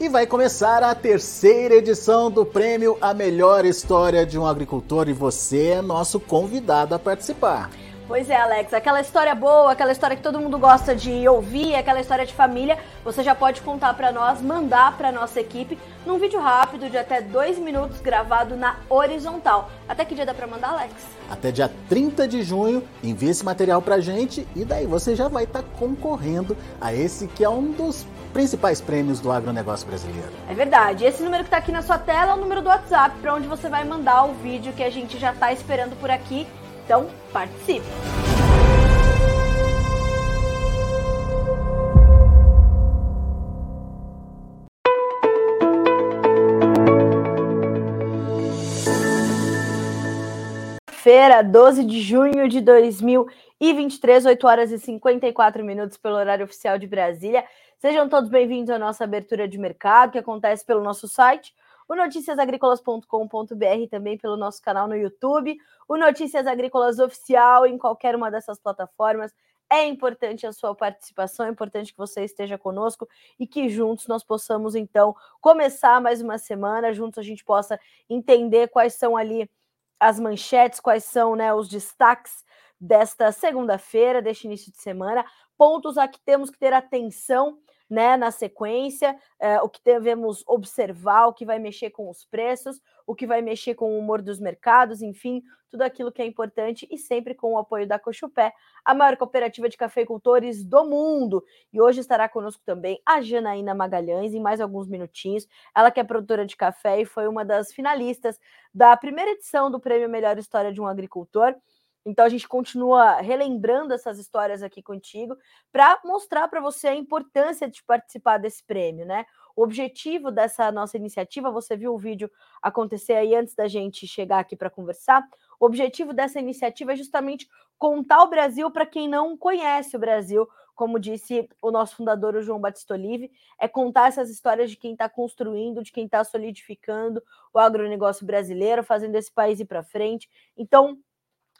E vai começar a terceira edição do prêmio A Melhor História de um Agricultor e você é nosso convidado a participar. Pois é, Alex, aquela história boa, aquela história que todo mundo gosta de ouvir, aquela história de família, você já pode contar para nós, mandar para nossa equipe num vídeo rápido de até dois minutos gravado na horizontal. Até que dia dá para mandar, Alex? Até dia 30 de junho, envie esse material pra gente e daí você já vai estar tá concorrendo a esse que é um dos principais prêmios do agronegócio brasileiro. É verdade. Esse número que está aqui na sua tela é o número do WhatsApp para onde você vai mandar o vídeo que a gente já está esperando por aqui. Então, participe! Feira, 12 de junho de 2023, 8 horas e 54 minutos pelo horário oficial de Brasília. Sejam todos bem-vindos à nossa abertura de mercado, que acontece pelo nosso site, o noticiasagricolas.com.br, também pelo nosso canal no YouTube, o Notícias Agrícolas Oficial em qualquer uma dessas plataformas. É importante a sua participação, é importante que você esteja conosco e que juntos nós possamos, então, começar mais uma semana, juntos a gente possa entender quais são ali as manchetes, quais são né, os destaques desta segunda-feira, deste início de semana, pontos a que temos que ter atenção né, na sequência, é, o que devemos observar, o que vai mexer com os preços, o que vai mexer com o humor dos mercados, enfim, tudo aquilo que é importante e sempre com o apoio da Cochupé, a maior cooperativa de cafeicultores do mundo. E hoje estará conosco também a Janaína Magalhães, em mais alguns minutinhos. Ela que é produtora de café e foi uma das finalistas da primeira edição do Prêmio Melhor História de um Agricultor. Então a gente continua relembrando essas histórias aqui contigo para mostrar para você a importância de participar desse prêmio, né? O objetivo dessa nossa iniciativa, você viu o vídeo acontecer aí antes da gente chegar aqui para conversar. O objetivo dessa iniciativa é justamente contar o Brasil para quem não conhece o Brasil, como disse o nosso fundador, o João Batista Olive, é contar essas histórias de quem está construindo, de quem está solidificando o agronegócio brasileiro, fazendo esse país ir para frente. Então,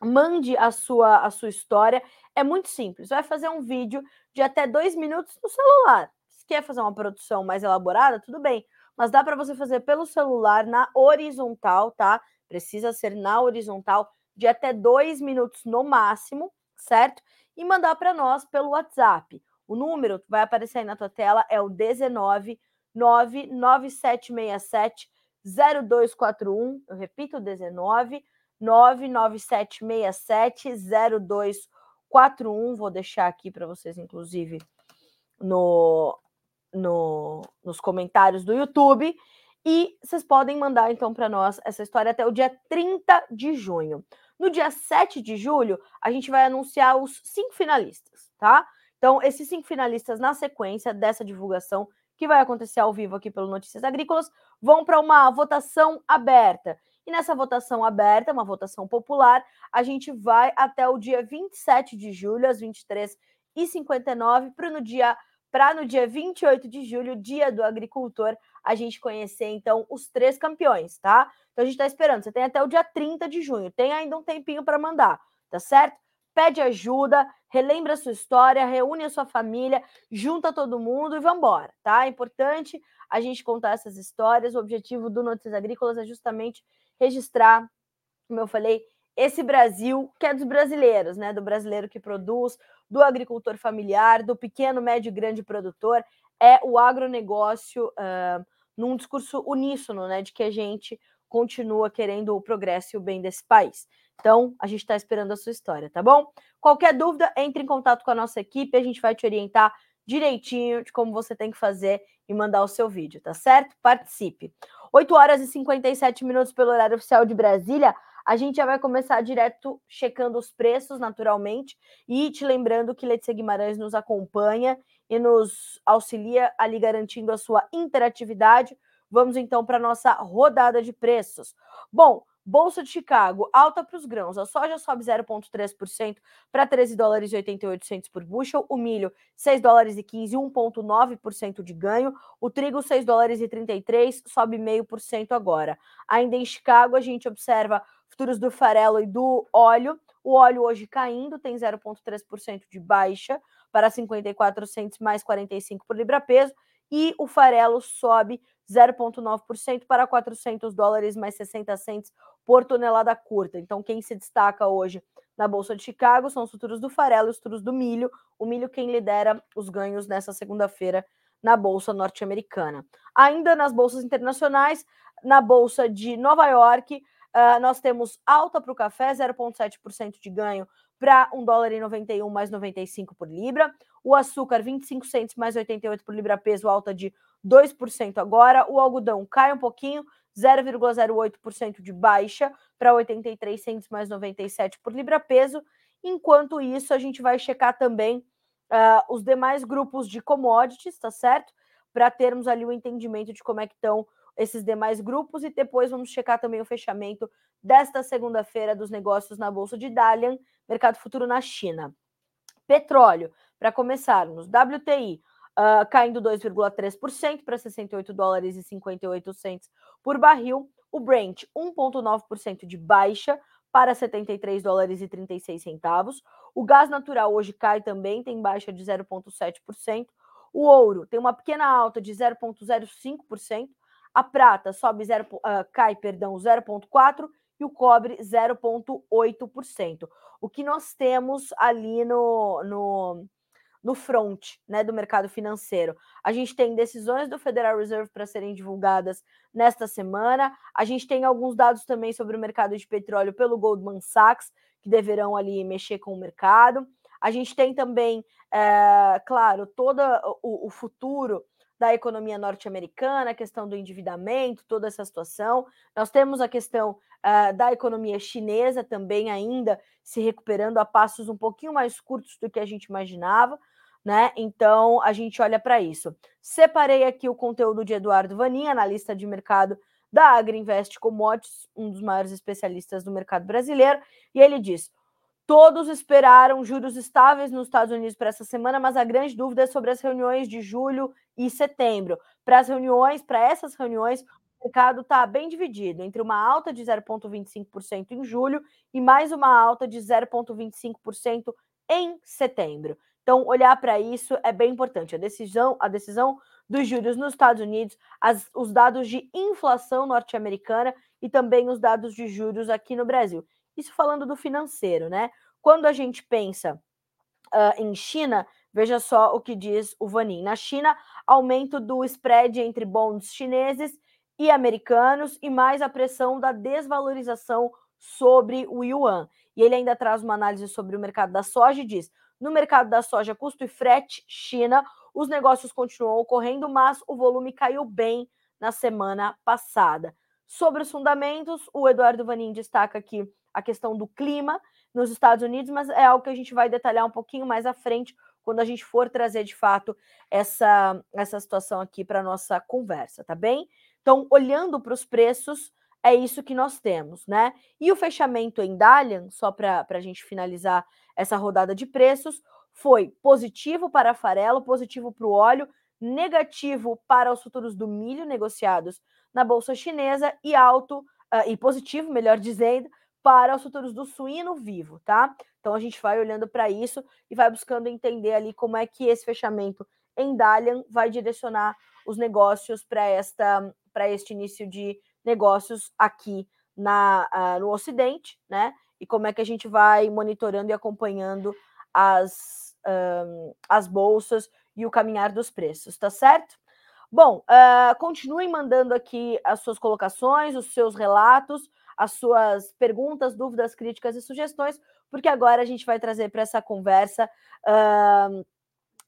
mande a sua, a sua história. É muito simples. Vai fazer um vídeo de até dois minutos no celular. Se quer fazer uma produção mais elaborada, tudo bem. Mas dá para você fazer pelo celular na horizontal, tá? Precisa ser na horizontal de até dois minutos no máximo, certo? E mandar para nós pelo WhatsApp. O número vai aparecer aí na tua tela é o 19 99767 0241. Eu repito, 19 997670241. Vou deixar aqui para vocês, inclusive, no, no, nos comentários do YouTube. E vocês podem mandar, então, para nós essa história até o dia 30 de junho. No dia 7 de julho, a gente vai anunciar os cinco finalistas, tá? Então, esses cinco finalistas, na sequência dessa divulgação, que vai acontecer ao vivo aqui pelo Notícias Agrícolas, vão para uma votação aberta. E nessa votação aberta, uma votação popular, a gente vai até o dia 27 de julho, às 23h59, para no dia para no dia 28 de julho, dia do agricultor, a gente conhecer então os três campeões, tá? Então a gente está esperando. Você tem até o dia 30 de junho, tem ainda um tempinho para mandar, tá certo? Pede ajuda, relembra a sua história, reúne a sua família, junta todo mundo e vambora, tá? É importante a gente contar essas histórias. O objetivo do Notícias Agrícolas é justamente registrar, como eu falei, esse Brasil que é dos brasileiros, né? Do brasileiro que produz, do agricultor familiar, do pequeno, médio e grande produtor. É o agronegócio uh, num discurso uníssono, né? De que a gente continua querendo o progresso e o bem desse país. Então, a gente está esperando a sua história, tá bom? Qualquer dúvida, entre em contato com a nossa equipe, a gente vai te orientar direitinho de como você tem que fazer e mandar o seu vídeo, tá certo? Participe. 8 horas e 57 minutos pelo horário oficial de Brasília. A gente já vai começar direto checando os preços, naturalmente, e te lembrando que Letícia Guimarães nos acompanha e nos auxilia ali garantindo a sua interatividade. Vamos então para a nossa rodada de preços. Bom, Bolsa de Chicago, alta para os grãos. A soja sobe 0,3% para 13 dólares e 88 por bushel. O milho, 6 dólares e 15, 1,9% de ganho. O trigo, 6 dólares e 33, sobe 0,5% agora. Ainda em Chicago, a gente observa futuros do farelo e do óleo. O óleo hoje caindo, tem 0,3% de baixa para 54 centos mais 45 por libra peso. e o farelo sobe 0,9% para 400 dólares mais 60 centes por tonelada curta. Então, quem se destaca hoje na Bolsa de Chicago são os futuros do farelo e os futuros do milho. O milho quem lidera os ganhos nessa segunda-feira na Bolsa norte-americana. Ainda nas bolsas internacionais, na Bolsa de Nova York, uh, nós temos alta para o café, 0,7% de ganho para 1 dólar e 91 mais 95 por libra. O açúcar, 25 centos mais 88 por libra peso, alta de 2% agora. O algodão cai um pouquinho, 0,08% de baixa para 83 centos mais 97 por libra peso. Enquanto isso, a gente vai checar também uh, os demais grupos de commodities, tá certo? Para termos ali o entendimento de como é que estão esses demais grupos e depois vamos checar também o fechamento desta segunda-feira dos negócios na Bolsa de Dalian, mercado futuro na China. Petróleo, para começarmos, WTI uh, caindo 2,3% para 68 dólares e 58 centos por barril, o Brent 1,9% de baixa para 73 dólares e 36 centavos. O gás natural hoje cai também, tem baixa de 0,7%. O ouro tem uma pequena alta de 0,05%. A prata sobe 0, uh, cai, perdão, 0,4 e o cobre 0,8%. O que nós temos ali no, no, no front né, do mercado financeiro. A gente tem decisões do Federal Reserve para serem divulgadas nesta semana. A gente tem alguns dados também sobre o mercado de petróleo pelo Goldman Sachs, que deverão ali mexer com o mercado. A gente tem também, é, claro, todo o, o futuro da economia norte-americana, a questão do endividamento, toda essa situação. Nós temos a questão uh, da economia chinesa também ainda se recuperando a passos um pouquinho mais curtos do que a gente imaginava. Né? Então a gente olha para isso. Separei aqui o conteúdo de Eduardo Vanin, analista de mercado da Agriinvest Commodities, um dos maiores especialistas do mercado brasileiro, e ele diz: Todos esperaram juros estáveis nos Estados Unidos para essa semana, mas a grande dúvida é sobre as reuniões de julho e setembro. Para as reuniões, para essas reuniões, o mercado está bem dividido entre uma alta de 0,25% em julho e mais uma alta de 0,25% em setembro. Então, olhar para isso é bem importante. A decisão, a decisão dos juros nos Estados Unidos, as, os dados de inflação norte-americana e também os dados de juros aqui no Brasil. Isso falando do financeiro, né? Quando a gente pensa uh, em China, veja só o que diz o Vanin. Na China, aumento do spread entre bonds chineses e americanos e mais a pressão da desvalorização sobre o yuan. E ele ainda traz uma análise sobre o mercado da soja e diz: no mercado da soja, custo e frete, China, os negócios continuam ocorrendo, mas o volume caiu bem na semana passada. Sobre os fundamentos, o Eduardo Vanin destaca aqui a questão do clima nos Estados Unidos, mas é algo que a gente vai detalhar um pouquinho mais à frente quando a gente for trazer de fato essa, essa situação aqui para nossa conversa, tá bem? Então, olhando para os preços, é isso que nós temos, né? E o fechamento em Dalian, só para a gente finalizar essa rodada de preços, foi positivo para farelo, positivo para o óleo, negativo para os futuros do milho negociados na bolsa chinesa e alto uh, e positivo, melhor dizendo, para os futuros do suíno vivo, tá? Então a gente vai olhando para isso e vai buscando entender ali como é que esse fechamento em Dalian vai direcionar os negócios para esta para este início de negócios aqui na uh, no Ocidente, né? E como é que a gente vai monitorando e acompanhando as, um, as bolsas e o caminhar dos preços, tá certo? Bom, uh, continuem mandando aqui as suas colocações, os seus relatos as suas perguntas, dúvidas, críticas e sugestões, porque agora a gente vai trazer para essa conversa uh,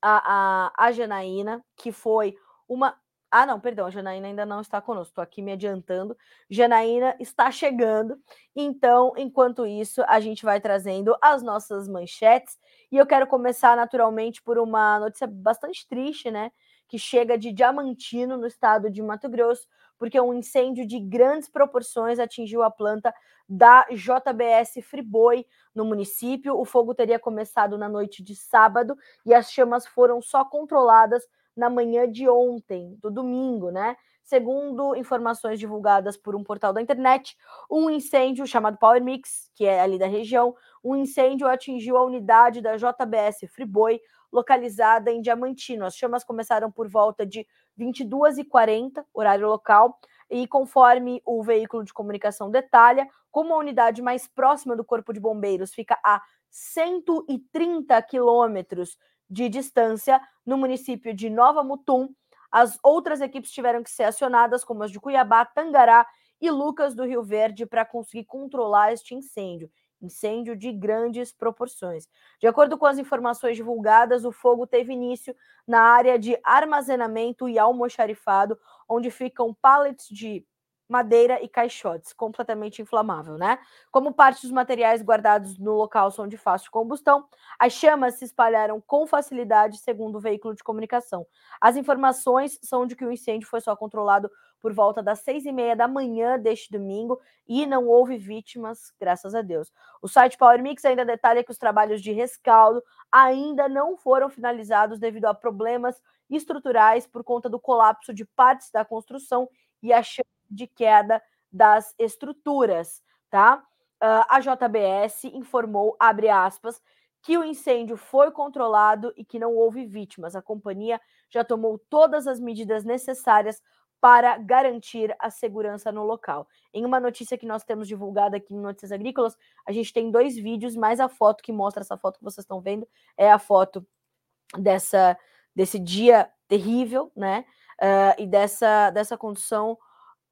a, a, a Janaína, que foi uma. Ah, não, perdão, a Janaína ainda não está conosco, estou aqui me adiantando. Janaína está chegando, então, enquanto isso, a gente vai trazendo as nossas manchetes. E eu quero começar naturalmente por uma notícia bastante triste, né? Que chega de Diamantino, no estado de Mato Grosso, porque um incêndio de grandes proporções atingiu a planta da JBS Friboi no município. O fogo teria começado na noite de sábado e as chamas foram só controladas na manhã de ontem, do domingo, né? Segundo informações divulgadas por um portal da internet, um incêndio chamado Power Mix, que é ali da região, um incêndio atingiu a unidade da JBS Friboi localizada em Diamantino. As chamas começaram por volta de 22h40, horário local, e conforme o veículo de comunicação detalha, como a unidade mais próxima do Corpo de Bombeiros fica a 130 quilômetros de distância no município de Nova Mutum, as outras equipes tiveram que ser acionadas, como as de Cuiabá, Tangará e Lucas do Rio Verde, para conseguir controlar este incêndio incêndio de grandes proporções. De acordo com as informações divulgadas, o fogo teve início na área de armazenamento e almoxarifado, onde ficam pallets de madeira e caixotes, completamente inflamável, né? Como parte dos materiais guardados no local são de fácil combustão, as chamas se espalharam com facilidade, segundo o veículo de comunicação. As informações são de que o incêndio foi só controlado por volta das seis e meia da manhã deste domingo e não houve vítimas, graças a Deus. O site Power Mix ainda detalha que os trabalhos de rescaldo ainda não foram finalizados devido a problemas estruturais por conta do colapso de partes da construção e a chance de queda das estruturas, tá? Uh, a JBS informou, abre aspas, que o incêndio foi controlado e que não houve vítimas. A companhia já tomou todas as medidas necessárias para garantir a segurança no local. Em uma notícia que nós temos divulgada aqui em Notícias Agrícolas, a gente tem dois vídeos, mais a foto que mostra essa foto que vocês estão vendo, é a foto dessa desse dia terrível, né? Uh, e dessa, dessa condição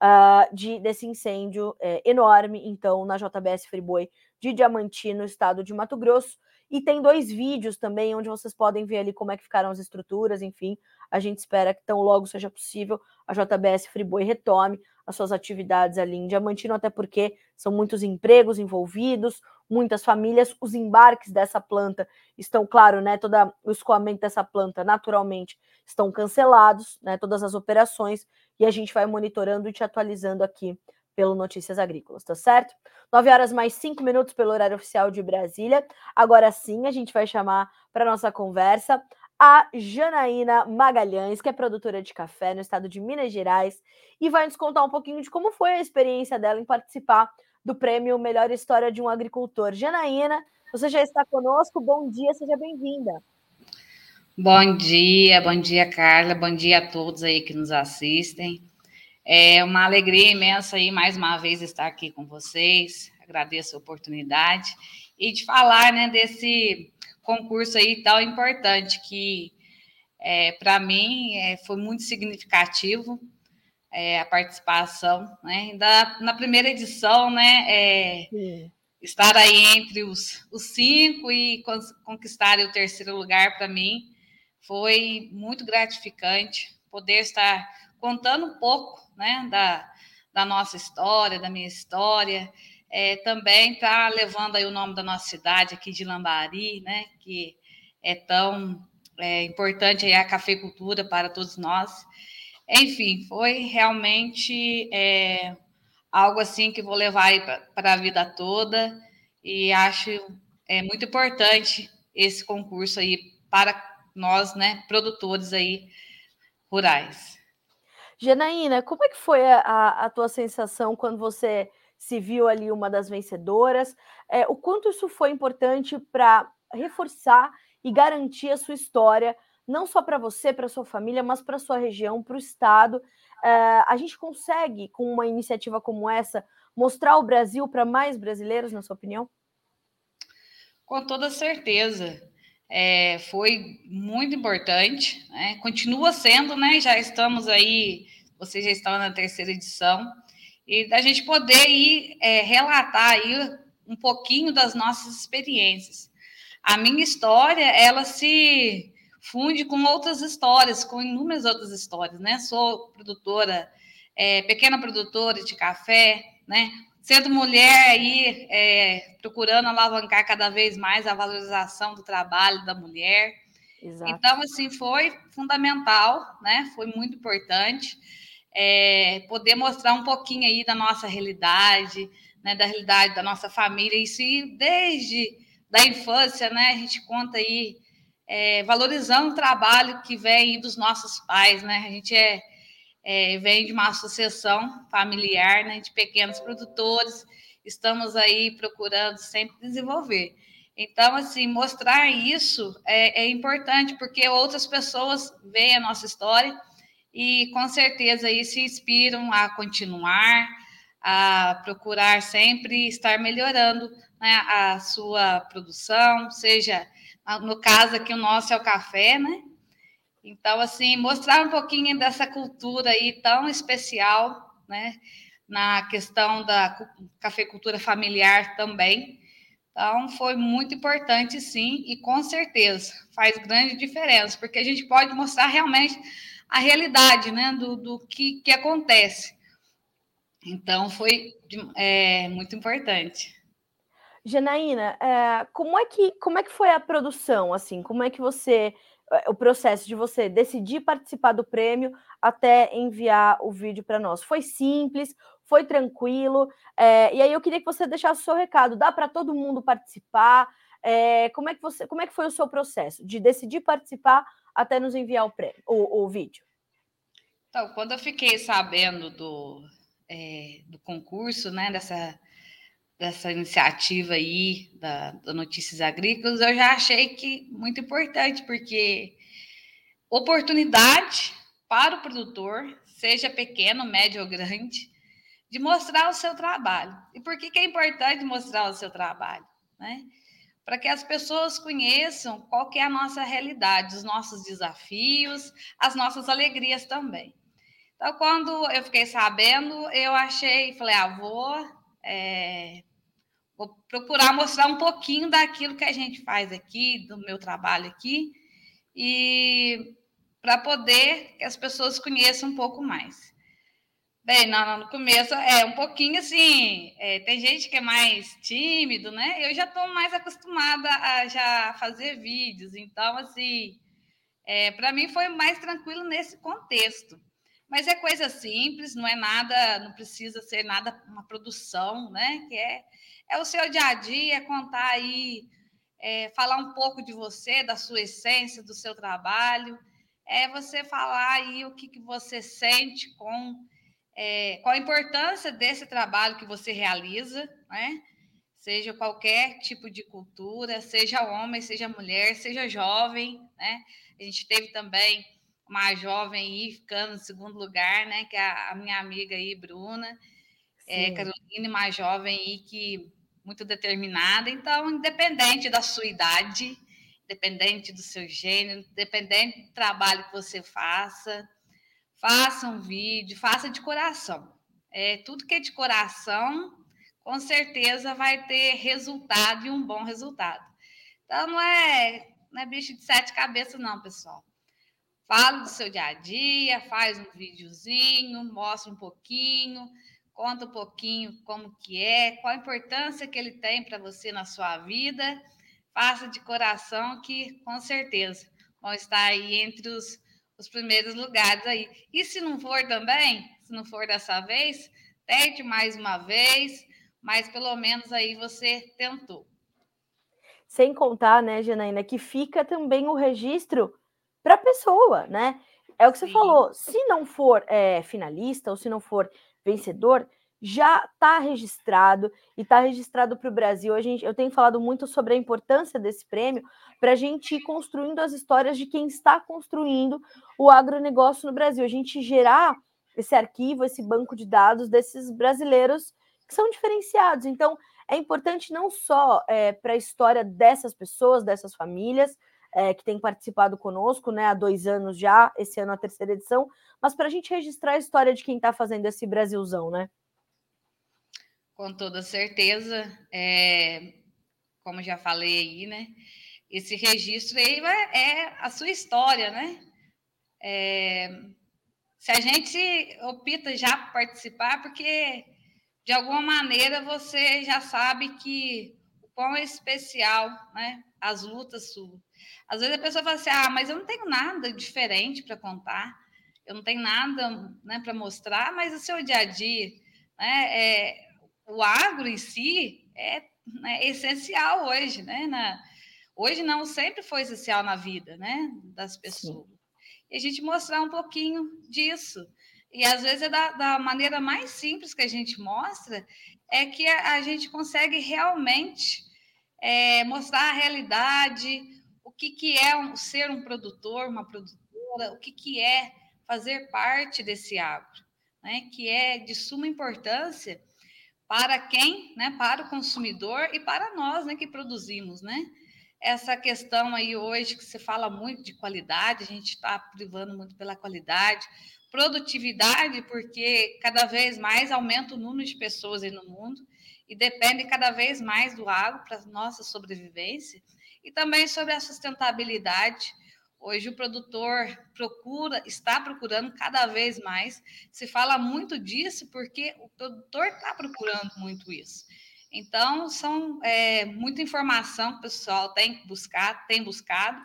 uh, de, desse incêndio é, enorme, então, na JBS Friboi de Diamantino, estado de Mato Grosso. E tem dois vídeos também, onde vocês podem ver ali como é que ficaram as estruturas, enfim. A gente espera que tão logo seja possível a JBS Friboi retome as suas atividades ali em Diamantino, até porque são muitos empregos envolvidos, muitas famílias. Os embarques dessa planta estão, claro, né? Todo o escoamento dessa planta, naturalmente, estão cancelados, né? Todas as operações, e a gente vai monitorando e te atualizando aqui pelo Notícias Agrícolas, tá certo? 9 horas mais 5 minutos pelo horário oficial de Brasília. Agora sim, a gente vai chamar para nossa conversa a Janaína Magalhães, que é produtora de café no estado de Minas Gerais, e vai nos contar um pouquinho de como foi a experiência dela em participar do prêmio Melhor História de um Agricultor. Janaína, você já está conosco, bom dia, seja bem-vinda. Bom dia, bom dia, Carla, bom dia a todos aí que nos assistem. É uma alegria imensa aí mais uma vez estar aqui com vocês. Agradeço a oportunidade e de falar, né, desse concurso aí tão importante que é, para mim é, foi muito significativo é, a participação, né? Da, na primeira edição, né? É, estar aí entre os, os cinco e conquistar o terceiro lugar para mim foi muito gratificante poder estar contando um pouco, né? Da, da nossa história, da minha história, é, também está levando aí o nome da nossa cidade aqui de Lambari, né, que é tão é, importante aí a cafeicultura para todos nós. Enfim, foi realmente é, algo assim que vou levar para a vida toda e acho é muito importante esse concurso aí para nós, né, produtores aí rurais. Janaína, como é que foi a, a tua sensação quando você se viu ali uma das vencedoras. É, o quanto isso foi importante para reforçar e garantir a sua história, não só para você, para sua família, mas para sua região, para o estado. É, a gente consegue, com uma iniciativa como essa, mostrar o Brasil para mais brasileiros, na sua opinião? Com toda certeza. É, foi muito importante, né? continua sendo, né? Já estamos aí, vocês já estão na terceira edição, e da gente poder ir é, relatar aí um pouquinho das nossas experiências. A minha história, ela se funde com outras histórias, com inúmeras outras histórias, né? Sou produtora, é, pequena produtora de café, né? Sendo mulher aí, é, procurando alavancar cada vez mais a valorização do trabalho da mulher. Exato. Então, assim, foi fundamental, né? Foi muito importante é, poder mostrar um pouquinho aí da nossa realidade, né, da realidade da nossa família, se desde da infância, né, a gente conta aí é, valorizando o trabalho que vem dos nossos pais, né, a gente é, é, vem de uma associação familiar, né, de pequenos produtores, estamos aí procurando sempre desenvolver. Então, assim, mostrar isso é, é importante, porque outras pessoas veem a nossa história e com certeza aí se inspiram a continuar, a procurar sempre estar melhorando né, a sua produção, seja no caso aqui o nosso é o café, né? Então, assim, mostrar um pouquinho dessa cultura aí tão especial, né? Na questão da cafeicultura familiar também. Então, foi muito importante, sim, e com certeza faz grande diferença, porque a gente pode mostrar realmente a realidade, né, do, do que, que acontece. Então, foi é, muito importante. Janaína, é, como, é que, como é que foi a produção, assim? Como é que você o processo de você decidir participar do prêmio até enviar o vídeo para nós. Foi simples, foi tranquilo. É, e aí eu queria que você deixasse o seu recado. Dá para todo mundo participar? É, como é que você, como é que foi o seu processo de decidir participar até nos enviar o prêmio, o, o vídeo? Então, quando eu fiquei sabendo do, é, do concurso, né, dessa dessa iniciativa aí da, da, Notícias Agrícolas, eu já achei que muito importante, porque oportunidade para o produtor, seja pequeno, médio ou grande, de mostrar o seu trabalho. E por que, que é importante mostrar o seu trabalho? Né? Para que as pessoas conheçam qual que é a nossa realidade, os nossos desafios, as nossas alegrias também. Então, quando eu fiquei sabendo, eu achei, falei, ah, é, Vou procurar mostrar um pouquinho daquilo que a gente faz aqui, do meu trabalho aqui, e para poder que as pessoas conheçam um pouco mais. Bem, no, no começo é um pouquinho assim, é, tem gente que é mais tímido, né? Eu já estou mais acostumada a já fazer vídeos, então assim, é, para mim foi mais tranquilo nesse contexto. Mas é coisa simples, não é nada, não precisa ser nada uma produção, né? Que é é o seu dia a dia, contar aí, é, falar um pouco de você, da sua essência, do seu trabalho, é você falar aí o que, que você sente com é, qual a importância desse trabalho que você realiza, né? Seja qualquer tipo de cultura, seja homem, seja mulher, seja jovem, né? A gente teve também uma jovem aí ficando em segundo lugar, né? Que é a, minha amiga aí, Bruna, é, Carolina, mais jovem aí que muito determinada. Então, independente da sua idade, independente do seu gênero, independente do trabalho que você faça, faça um vídeo, faça de coração. É, tudo que é de coração, com certeza vai ter resultado e um bom resultado. Então, não é, não é bicho de sete cabeças, não, pessoal. Fala do seu dia a dia, faz um videozinho, mostra um pouquinho, Conta um pouquinho como que é, qual a importância que ele tem para você na sua vida. Faça de coração que, com certeza, vão estar aí entre os, os primeiros lugares aí. E se não for também, se não for dessa vez, tente mais uma vez, mas pelo menos aí você tentou. Sem contar, né, Janaína, que fica também o registro para a pessoa, né? É o que Sim. você falou. Se não for é, finalista ou se não for vencedor, já está registrado e está registrado para o Brasil. A gente, eu tenho falado muito sobre a importância desse prêmio para a gente ir construindo as histórias de quem está construindo o agronegócio no Brasil. A gente gerar esse arquivo, esse banco de dados desses brasileiros que são diferenciados. Então, é importante não só é, para a história dessas pessoas, dessas famílias, é, que têm participado conosco né, há dois anos já, esse ano a terceira edição, mas para a gente registrar a história de quem está fazendo esse Brasilzão, né? Com toda certeza, é, como já falei aí, né? Esse registro aí é a sua história, né? É, se a gente opta já participar, porque de alguma maneira você já sabe que o quão é especial, né? As lutas suas. Às vezes a pessoa fala assim: ah, mas eu não tenho nada diferente para contar, eu não tenho nada né, para mostrar, mas o seu dia a dia, né? É, o agro em si é né, essencial hoje, né? Na, hoje não, sempre foi essencial na vida, né? Das pessoas. Sim. E a gente mostrar um pouquinho disso. E às vezes é da, da maneira mais simples que a gente mostra, é que a, a gente consegue realmente é, mostrar a realidade, que, que é um, ser um produtor, uma produtora, o que, que é fazer parte desse agro, né, que é de suma importância para quem, né, para o consumidor e para nós, né, que produzimos, né? Essa questão aí hoje que se fala muito de qualidade, a gente está privando muito pela qualidade, produtividade, porque cada vez mais aumenta o número de pessoas aí no mundo e depende cada vez mais do agro para nossa sobrevivência e também sobre a sustentabilidade. Hoje o produtor procura, está procurando cada vez mais. Se fala muito disso porque o produtor está procurando muito isso. Então, são é, muita informação que o pessoal tem que buscar, tem buscado.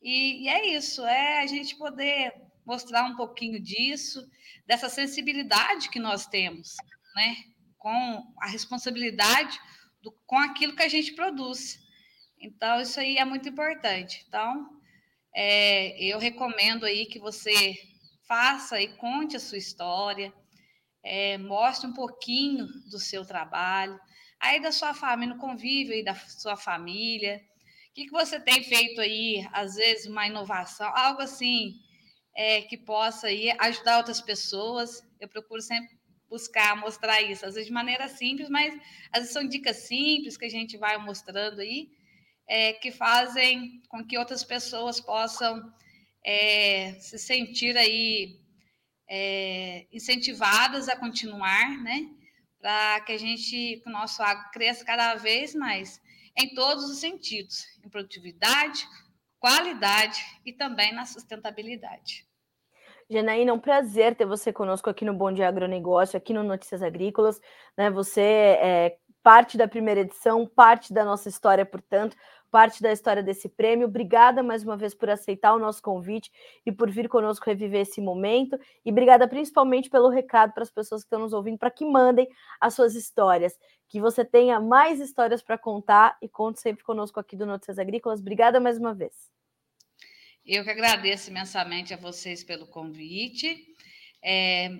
E, e é isso, é a gente poder mostrar um pouquinho disso, dessa sensibilidade que nós temos, né? Com a responsabilidade do, com aquilo que a gente produz. Então, isso aí é muito importante. Então, é, eu recomendo aí que você faça e conte a sua história, é, mostre um pouquinho do seu trabalho, aí da sua família, no convívio aí da sua família. O que, que você tem feito aí, às vezes, uma inovação, algo assim, é, que possa aí ajudar outras pessoas. Eu procuro sempre buscar mostrar isso, às vezes de maneira simples, mas às vezes são dicas simples que a gente vai mostrando aí, é, que fazem com que outras pessoas possam é, se sentir aí é, incentivadas a continuar, né? Para que a gente, que o nosso agro cresça cada vez mais em todos os sentidos, em produtividade, qualidade e também na sustentabilidade. Janaína, é um prazer ter você conosco aqui no Bom Dia Agronegócio, aqui no Notícias Agrícolas. Né? Você é parte da primeira edição, parte da nossa história, portanto, parte da história desse prêmio. Obrigada mais uma vez por aceitar o nosso convite e por vir conosco reviver esse momento. E obrigada principalmente pelo recado para as pessoas que estão nos ouvindo, para que mandem as suas histórias. Que você tenha mais histórias para contar e conte sempre conosco aqui do Notícias Agrícolas. Obrigada mais uma vez. Eu que agradeço imensamente a vocês pelo convite. É,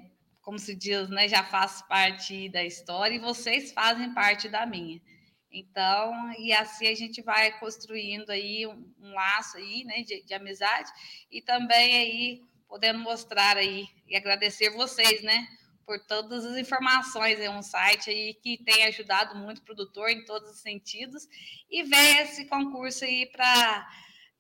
como se diz, né, já faço parte da história e vocês fazem parte da minha. Então, e assim a gente vai construindo aí um, um laço aí, né, de, de, amizade e também aí podendo mostrar aí e agradecer vocês, né, por todas as informações. É um site aí que tem ajudado muito o produtor em todos os sentidos e ver esse concurso aí para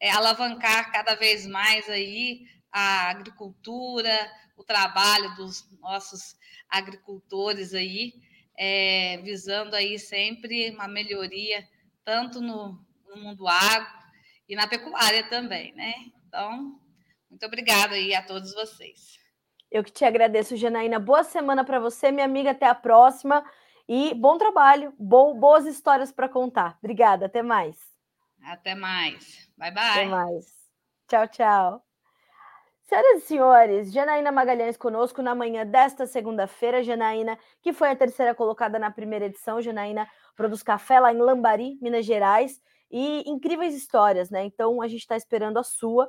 é, alavancar cada vez mais aí a agricultura, o trabalho dos nossos agricultores aí, é, visando aí sempre uma melhoria, tanto no, no mundo agro e na pecuária também, né? Então, muito obrigada aí a todos vocês. Eu que te agradeço, Janaína. Boa semana para você, minha amiga. Até a próxima. E bom trabalho, bo boas histórias para contar. Obrigada, até mais. Até mais. Bye, bye. Até mais. Tchau, tchau. Senhoras e senhores, Janaína Magalhães conosco na manhã desta segunda-feira. Janaína, que foi a terceira colocada na primeira edição. Janaína produz café lá em Lambari, Minas Gerais. E incríveis histórias, né? Então a gente está esperando a sua.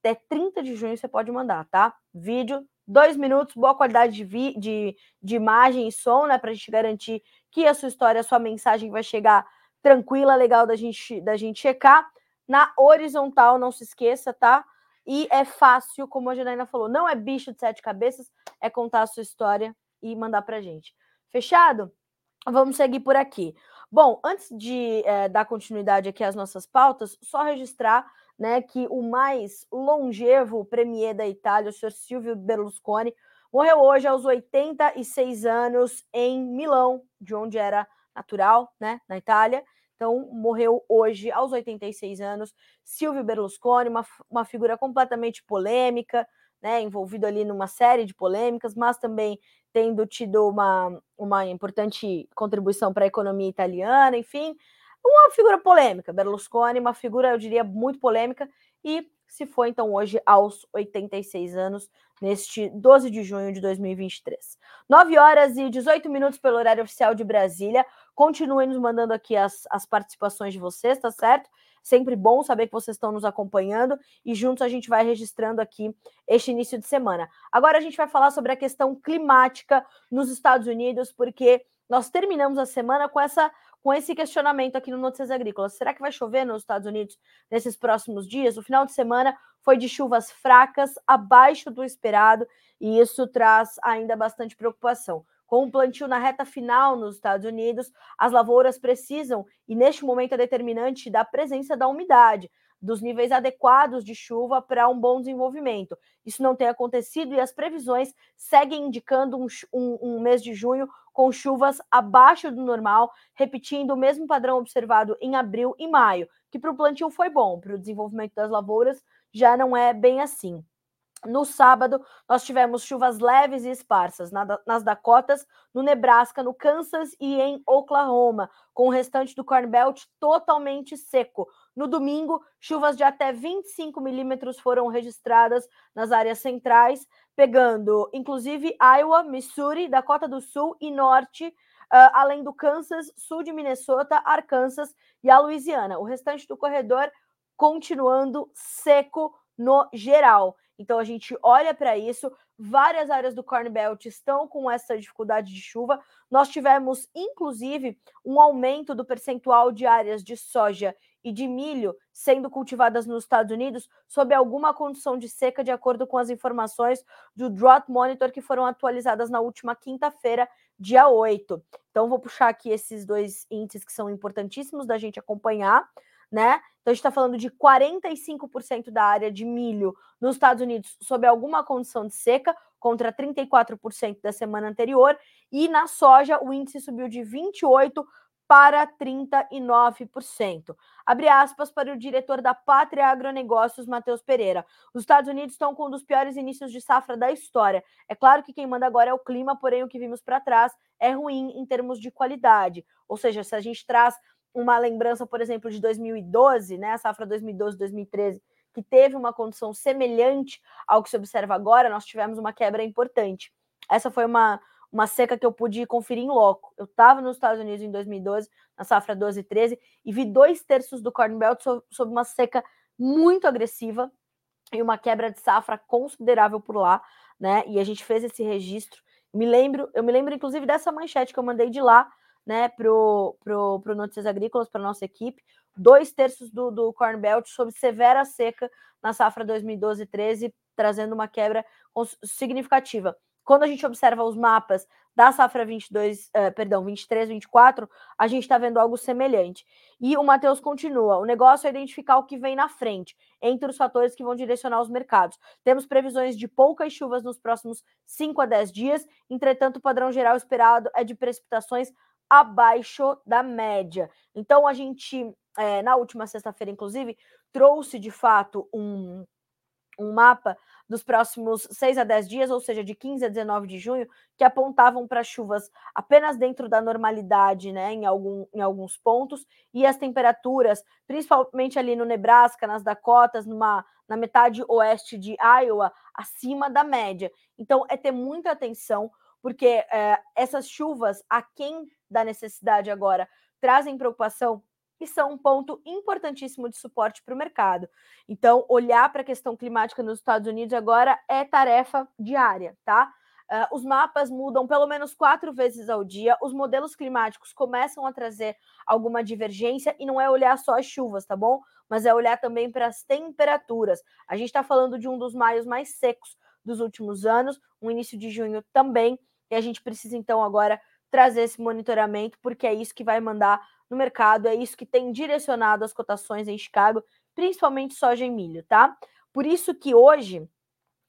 Até 30 de junho você pode mandar, tá? Vídeo, dois minutos, boa qualidade de, vi, de, de imagem e som, né? Para a gente garantir que a sua história, a sua mensagem vai chegar tranquila, legal da gente, da gente checar na horizontal, não se esqueça, tá? E é fácil, como a Janaína falou, não é bicho de sete cabeças, é contar a sua história e mandar pra gente. Fechado? Vamos seguir por aqui. Bom, antes de é, dar continuidade aqui às nossas pautas, só registrar né, que o mais longevo premier da Itália, o senhor Silvio Berlusconi, morreu hoje aos 86 anos em Milão, de onde era natural, né, na Itália. Então, morreu hoje, aos 86 anos, Silvio Berlusconi, uma, uma figura completamente polêmica, né, envolvido ali numa série de polêmicas, mas também tendo tido uma, uma importante contribuição para a economia italiana, enfim, uma figura polêmica. Berlusconi, uma figura, eu diria, muito polêmica, e se foi então hoje aos 86 anos, neste 12 de junho de 2023. 9 horas e 18 minutos pelo horário oficial de Brasília. Continuem nos mandando aqui as, as participações de vocês, tá certo? Sempre bom saber que vocês estão nos acompanhando e juntos a gente vai registrando aqui este início de semana. Agora a gente vai falar sobre a questão climática nos Estados Unidos, porque nós terminamos a semana com essa com esse questionamento aqui no Notícias Agrícolas. Será que vai chover nos Estados Unidos nesses próximos dias? O final de semana foi de chuvas fracas, abaixo do esperado, e isso traz ainda bastante preocupação. Com o plantio na reta final nos Estados Unidos, as lavouras precisam, e neste momento é determinante, da presença da umidade dos níveis adequados de chuva para um bom desenvolvimento. Isso não tem acontecido e as previsões seguem indicando um, um, um, mês de junho com chuvas abaixo do normal, repetindo o mesmo padrão observado em abril e maio, que para o plantio foi bom, para o desenvolvimento das lavouras já não é bem assim. No sábado, nós tivemos chuvas leves e esparsas nas Dakotas, no Nebraska, no Kansas e em Oklahoma, com o restante do Corn Belt totalmente seco. No domingo, chuvas de até 25 milímetros foram registradas nas áreas centrais, pegando inclusive Iowa, Missouri, Dakota do Sul e Norte, Uh, além do Kansas, sul de Minnesota, Arkansas e a Louisiana. O restante do corredor continuando seco no geral. Então a gente olha para isso, várias áreas do Corn Belt estão com essa dificuldade de chuva. Nós tivemos inclusive um aumento do percentual de áreas de soja e de milho sendo cultivadas nos Estados Unidos sob alguma condição de seca, de acordo com as informações do Drought Monitor que foram atualizadas na última quinta-feira, dia 8. Então vou puxar aqui esses dois índices que são importantíssimos da gente acompanhar né? Então a gente está falando de 45% da área de milho nos Estados Unidos sob alguma condição de seca, contra 34% da semana anterior, e na soja o índice subiu de 28% para 39%. Abre aspas para o diretor da Pátria Agronegócios, Matheus Pereira. Os Estados Unidos estão com um dos piores inícios de safra da história. É claro que quem manda agora é o clima, porém o que vimos para trás é ruim em termos de qualidade. Ou seja, se a gente traz uma lembrança, por exemplo, de 2012, né, a safra 2012-2013, que teve uma condição semelhante ao que se observa agora, nós tivemos uma quebra importante. Essa foi uma, uma seca que eu pude conferir em loco. Eu estava nos Estados Unidos em 2012, na safra 12 e 13, e vi dois terços do Corn Belt sob, sob uma seca muito agressiva e uma quebra de safra considerável por lá, né? E a gente fez esse registro. Me lembro, eu me lembro inclusive dessa manchete que eu mandei de lá, né, pro, pro, pro Notícias Agrícolas, para nossa equipe, dois terços do, do Corn Belt sob severa seca na safra 2012-13, trazendo uma quebra significativa. Quando a gente observa os mapas da safra 22, uh, eh, perdão, 23, 24, a gente está vendo algo semelhante. E o Matheus continua: o negócio é identificar o que vem na frente, entre os fatores que vão direcionar os mercados. Temos previsões de poucas chuvas nos próximos 5 a 10 dias, entretanto, o padrão geral esperado é de precipitações abaixo da média. Então, a gente, é, na última sexta-feira, inclusive, trouxe de fato um, um mapa dos próximos 6 a 10 dias, ou seja, de 15 a 19 de junho, que apontavam para chuvas apenas dentro da normalidade, né, em, algum, em alguns pontos, e as temperaturas, principalmente ali no Nebraska, nas Dakotas, numa, na metade oeste de Iowa, acima da média. Então, é ter muita atenção, porque é, essas chuvas, a quem da necessidade agora, trazem preocupação e são um ponto importantíssimo de suporte para o mercado. Então, olhar para a questão climática nos Estados Unidos agora é tarefa diária, tá? Uh, os mapas mudam pelo menos quatro vezes ao dia, os modelos climáticos começam a trazer alguma divergência e não é olhar só as chuvas, tá bom? Mas é olhar também para as temperaturas. A gente está falando de um dos maios mais secos dos últimos anos, um início de junho também, e a gente precisa então agora trazer esse monitoramento, porque é isso que vai mandar no mercado, é isso que tem direcionado as cotações em Chicago, principalmente soja e milho, tá? Por isso que hoje,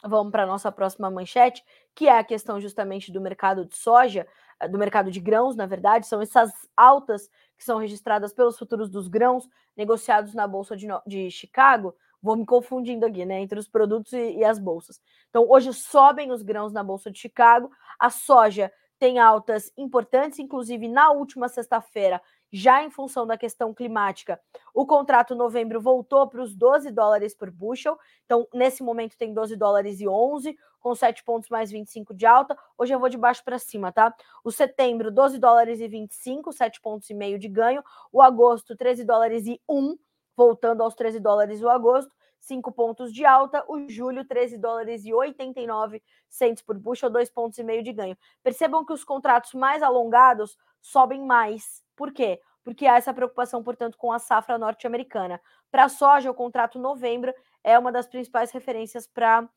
vamos para a nossa próxima manchete, que é a questão justamente do mercado de soja, eh, do mercado de grãos, na verdade, são essas altas que são registradas pelos futuros dos grãos negociados na Bolsa de, de Chicago, vou me confundindo aqui, né, entre os produtos e, e, as bolsas. Então, hoje sobem os grãos na Bolsa de Chicago, a soja tem altas importantes, inclusive na última sexta-feira, já em função da questão climática, o contrato novembro voltou para os 12 dólares por bushel. Então, nesse momento tem 12 dólares e 11, com 7 pontos mais 25 de alta. Hoje eu vou de baixo para cima, tá? O setembro, 12 dólares e 25, 7 pontos e meio de ganho. O agosto, 13 dólares e 1, voltando aos 13 dólares o agosto. 5 pontos de alta, o julho 13 dólares e 89 centos por bushel, 2 pontos e meio de ganho. Percebam que os contratos mais alongados sobem mais. Por quê? porque há essa preocupação, portanto, com a safra norte-americana. Para a soja, o contrato novembro é uma das principais referências para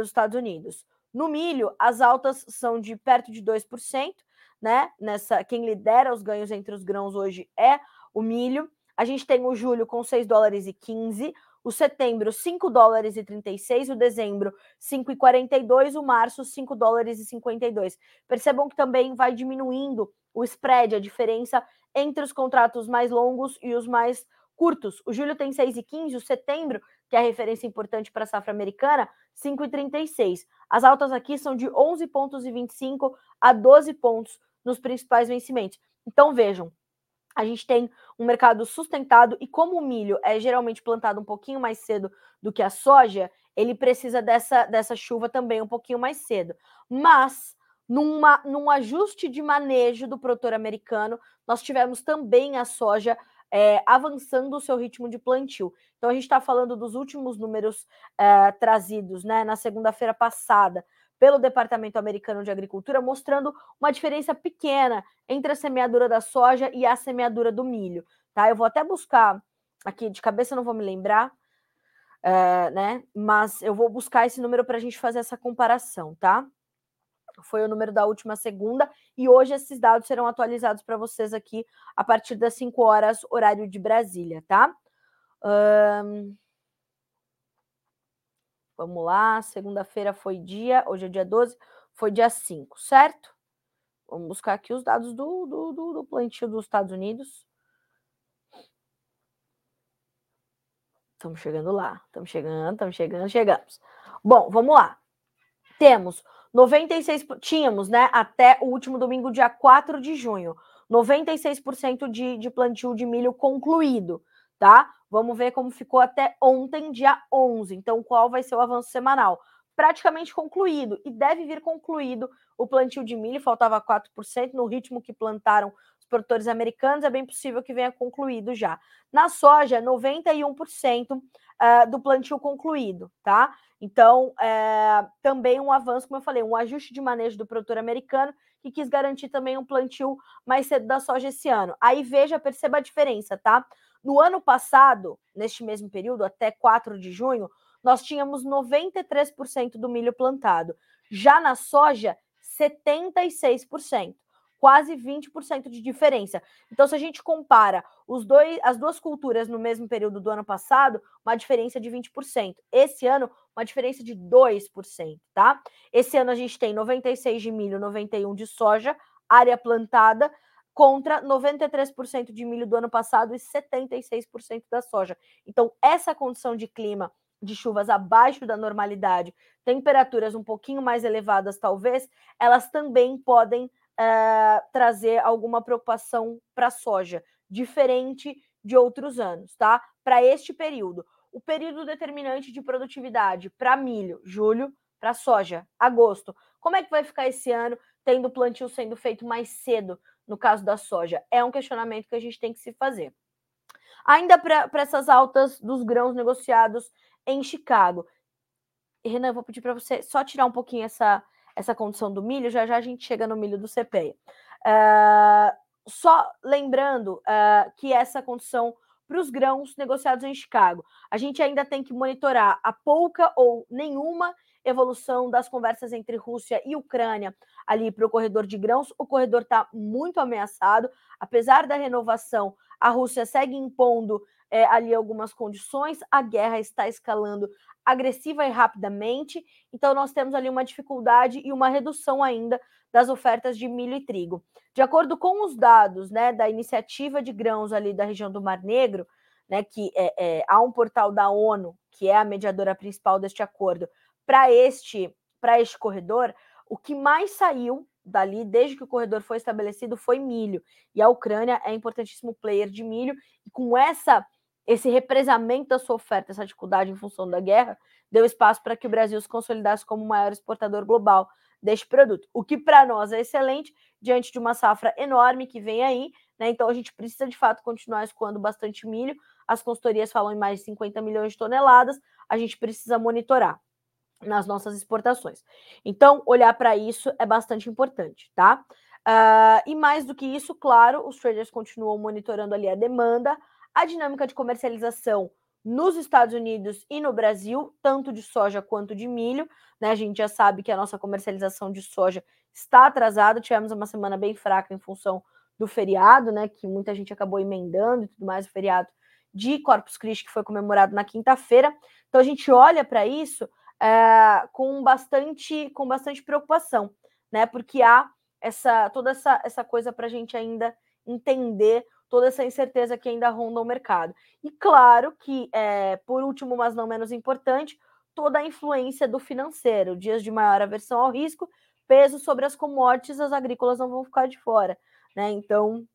os Estados Unidos. No milho, as altas são de perto de 2%, né? Nessa, quem lidera os ganhos entre os grãos hoje é o milho. A gente tem o julho com 6 dólares e 15, o setembro 5 dólares e 36, o dezembro 5,42, o março 5 dólares e 52. Percebam que também vai diminuindo o spread, a diferença entre os contratos mais longos e os mais curtos. O julho tem 6,15, o setembro, que é a referência importante para a safra americana, 5,36. As altas aqui são de 11 pontos e 25 a 12 pontos nos principais vencimentos. Então vejam, a gente tem um mercado sustentado e como o milho é geralmente plantado um pouquinho mais cedo do que a soja, ele precisa dessa, dessa chuva também um pouquinho mais cedo. Mas numa, num ajuste de manejo do produtor americano, nós tivemos também a soja é, avançando o seu ritmo de plantio. Então a gente está falando dos últimos números é, trazidos né, na segunda-feira passada pelo Departamento Americano de Agricultura, mostrando uma diferença pequena entre a semeadura da soja e a semeadura do milho. Tá? Eu vou até buscar aqui de cabeça, não vou me lembrar, é, né? Mas eu vou buscar esse número para a gente fazer essa comparação, tá? Foi o número da última segunda, e hoje esses dados serão atualizados para vocês aqui a partir das 5 horas, horário de Brasília, tá? Um... Vamos lá, segunda-feira foi dia, hoje é dia 12, foi dia 5, certo? Vamos buscar aqui os dados do, do, do, do plantio dos Estados Unidos. Estamos chegando lá, estamos chegando, estamos chegando, chegamos. Bom, vamos lá. Temos 96, tínhamos, né, até o último domingo, dia 4 de junho, 96% de, de plantio de milho concluído, tá? Vamos ver como ficou até ontem, dia 11. Então, qual vai ser o avanço semanal? Praticamente concluído, e deve vir concluído o plantio de milho, faltava 4%, no ritmo que plantaram os produtores americanos, é bem possível que venha concluído já. Na soja, 91% uh, do plantio concluído, tá? Então, é, também um avanço, como eu falei, um ajuste de manejo do produtor americano que quis garantir também um plantio mais cedo da soja esse ano. Aí veja, perceba a diferença, tá? No ano passado, neste mesmo período, até 4 de junho, nós tínhamos 93% do milho plantado. Já na soja, 76%, quase 20% de diferença. Então, se a gente compara os dois, as duas culturas no mesmo período do ano passado, uma diferença de 20%. Esse ano, uma diferença de 2%, tá? Esse ano a gente tem 96 de milho, 91 de soja, área plantada, contra 93% de milho do ano passado e 76% da soja. Então, essa condição de clima de chuvas abaixo da normalidade, temperaturas um pouquinho mais elevadas, talvez, elas também podem uh, trazer alguma preocupação para a soja, diferente de outros anos, tá? Para este período. O período determinante de produtividade para milho, julho, para soja, agosto. Como é que vai ficar esse ano, tendo o plantio sendo feito mais cedo no caso da soja? É um questionamento que a gente tem que se fazer. Ainda para essas altas dos grãos negociados em Chicago. Renan, eu vou pedir para você só tirar um pouquinho essa, essa condição do milho, já já a gente chega no milho do CPEA. Uh, só lembrando uh, que essa condição para os grãos negociados em Chicago, a gente ainda tem que monitorar a pouca ou nenhuma evolução das conversas entre Rússia e Ucrânia ali para o corredor de grãos. O corredor está muito ameaçado, apesar da renovação, a Rússia segue impondo é, ali algumas condições, a guerra está escalando agressiva e rapidamente, então nós temos ali uma dificuldade e uma redução ainda das ofertas de milho e trigo. De acordo com os dados né, da iniciativa de grãos ali da região do Mar Negro, né, que é, é, há um portal da ONU, que é a mediadora principal deste acordo, para este, este corredor, o que mais saiu dali, desde que o corredor foi estabelecido, foi milho. E a Ucrânia é importantíssimo player de milho, e com essa esse represamento da sua oferta, essa dificuldade em função da guerra, deu espaço para que o Brasil se consolidasse como o maior exportador global deste produto, o que para nós é excelente diante de uma safra enorme que vem aí, né? Então a gente precisa de fato continuar escoando bastante milho. As consultorias falam em mais de 50 milhões de toneladas, a gente precisa monitorar nas nossas exportações. Então, olhar para isso é bastante importante, tá? Uh, e mais do que isso, claro, os traders continuam monitorando ali a demanda, a dinâmica de comercialização nos Estados Unidos e no Brasil, tanto de soja quanto de milho. Né? A gente já sabe que a nossa comercialização de soja está atrasada, tivemos uma semana bem fraca em função do feriado, né? Que muita gente acabou emendando e tudo mais, o feriado de Corpus Christi, que foi comemorado na quinta-feira. Então a gente olha para isso é, com bastante com bastante preocupação, né? Porque há essa toda essa, essa coisa para a gente ainda entender toda essa incerteza que ainda ronda o mercado. E claro que, é, por último, mas não menos importante, toda a influência do financeiro, dias de maior aversão ao risco, peso sobre as commodities, as agrícolas não vão ficar de fora, né? Então,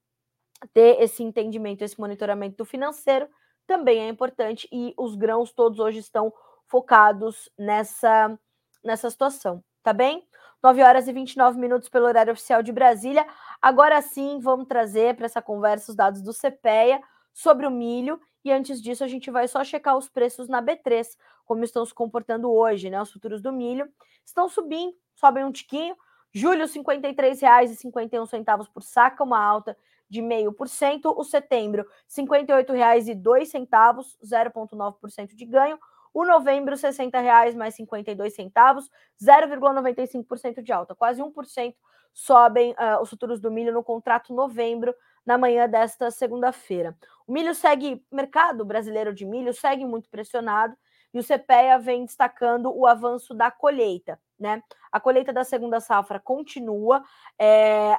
ter esse entendimento, esse monitoramento do financeiro também é importante e os grãos todos hoje estão focados nessa nessa situação, tá bem? 9 horas e 29 minutos pelo horário oficial de Brasília. Agora sim, vamos trazer para essa conversa os dados do CPEA sobre o milho. E antes disso, a gente vai só checar os preços na B3, como estão se comportando hoje, né? Os futuros do milho estão subindo, sobem um tiquinho. Julho, R$ 53,51 por saca, uma alta de 0,5%. O setembro, R$ 58,02, 0,9% de ganho. O novembro, R$ 60,00 mais 52 centavos, 0,95% de alta, quase 1% sobem uh, os futuros do milho no contrato novembro, na manhã desta segunda-feira. O milho segue, mercado brasileiro de milho segue muito pressionado e o CPEA vem destacando o avanço da colheita, né? A colheita da segunda safra continua, é,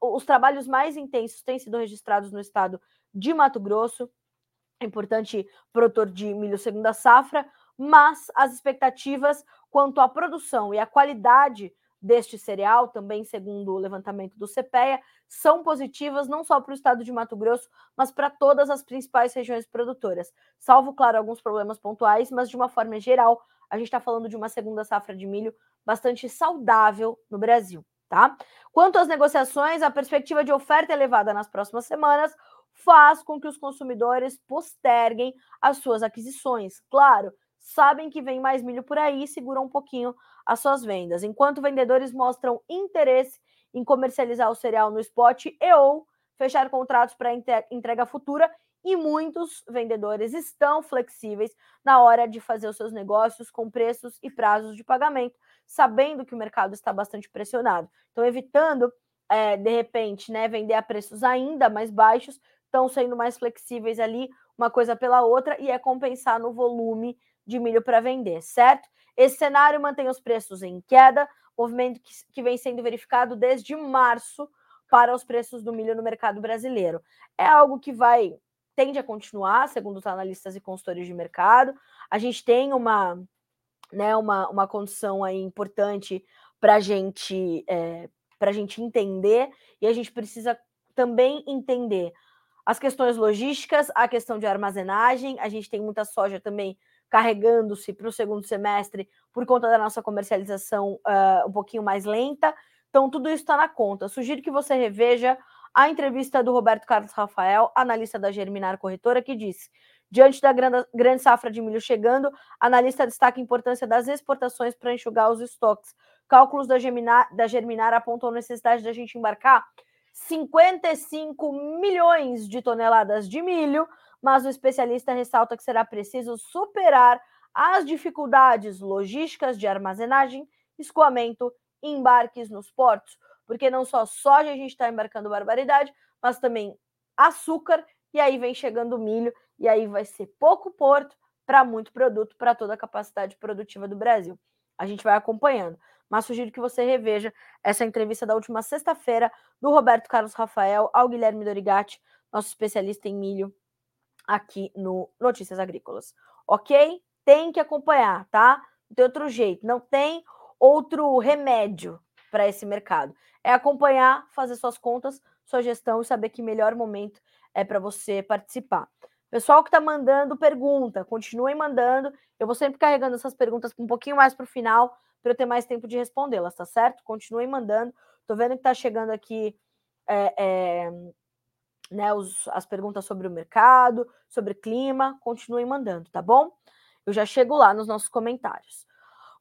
os trabalhos mais intensos têm sido registrados no estado de Mato Grosso, importante produtor de milho segunda safra, mas as expectativas quanto à produção e à qualidade deste cereal, também segundo o levantamento do CPEA, são positivas não só para o estado de Mato Grosso, mas para todas as principais regiões produtoras. Salvo, claro, alguns problemas pontuais, mas de uma forma geral, a gente está falando de uma segunda safra de milho bastante saudável no Brasil. Tá? Quanto às negociações, a perspectiva de oferta elevada nas próximas semanas faz com que os consumidores posterguem as suas aquisições. Claro, sabem que vem mais milho por aí e seguram um pouquinho as suas vendas, enquanto vendedores mostram interesse em comercializar o cereal no spot e ou fechar contratos para entrega futura e muitos vendedores estão flexíveis na hora de fazer os seus negócios com preços e prazos de pagamento, sabendo que o mercado está bastante pressionado. Então, evitando, é, de repente, né, vender a preços ainda mais baixos, estão sendo mais flexíveis ali, uma coisa pela outra, e é compensar no volume de milho para vender, certo? Esse cenário mantém os preços em queda, movimento que, que vem sendo verificado desde março para os preços do milho no mercado brasileiro. É algo que vai tende a continuar, segundo os analistas e consultores de mercado. A gente tem uma, né, uma, uma condição aí importante para gente, é, a gente entender, e a gente precisa também entender as questões logísticas, a questão de armazenagem. A gente tem muita soja também carregando-se para o segundo semestre por conta da nossa comercialização uh, um pouquinho mais lenta. Então, tudo isso está na conta. Sugiro que você reveja a entrevista do Roberto Carlos Rafael, analista da Germinar Corretora, que disse: diante da grande, safra de milho chegando, analista destaca a importância das exportações para enxugar os estoques. Cálculos da Germinar, da Germinar apontam a necessidade da gente embarcar 55 milhões de toneladas de milho mas o especialista ressalta que será preciso superar as dificuldades logísticas de armazenagem, escoamento e embarques nos portos, porque não só soja a gente está embarcando barbaridade, mas também açúcar, e aí vem chegando milho, e aí vai ser pouco porto para muito produto, para toda a capacidade produtiva do Brasil. A gente vai acompanhando, mas sugiro que você reveja essa entrevista da última sexta-feira do Roberto Carlos Rafael ao Guilherme Dorigatti, nosso especialista em milho aqui no Notícias Agrícolas. Ok? Tem que acompanhar, tá? Não tem outro jeito, não tem outro remédio para esse mercado. É acompanhar, fazer suas contas, sua gestão e saber que melhor momento é para você participar. Pessoal que está mandando pergunta, continuem mandando. Eu vou sempre carregando essas perguntas um pouquinho mais para o final, para eu ter mais tempo de respondê-las, tá certo? Continuem mandando. Estou vendo que está chegando aqui é, é, né, os, as perguntas sobre o mercado, sobre clima, continuem mandando, tá bom? Eu já chego lá nos nossos comentários.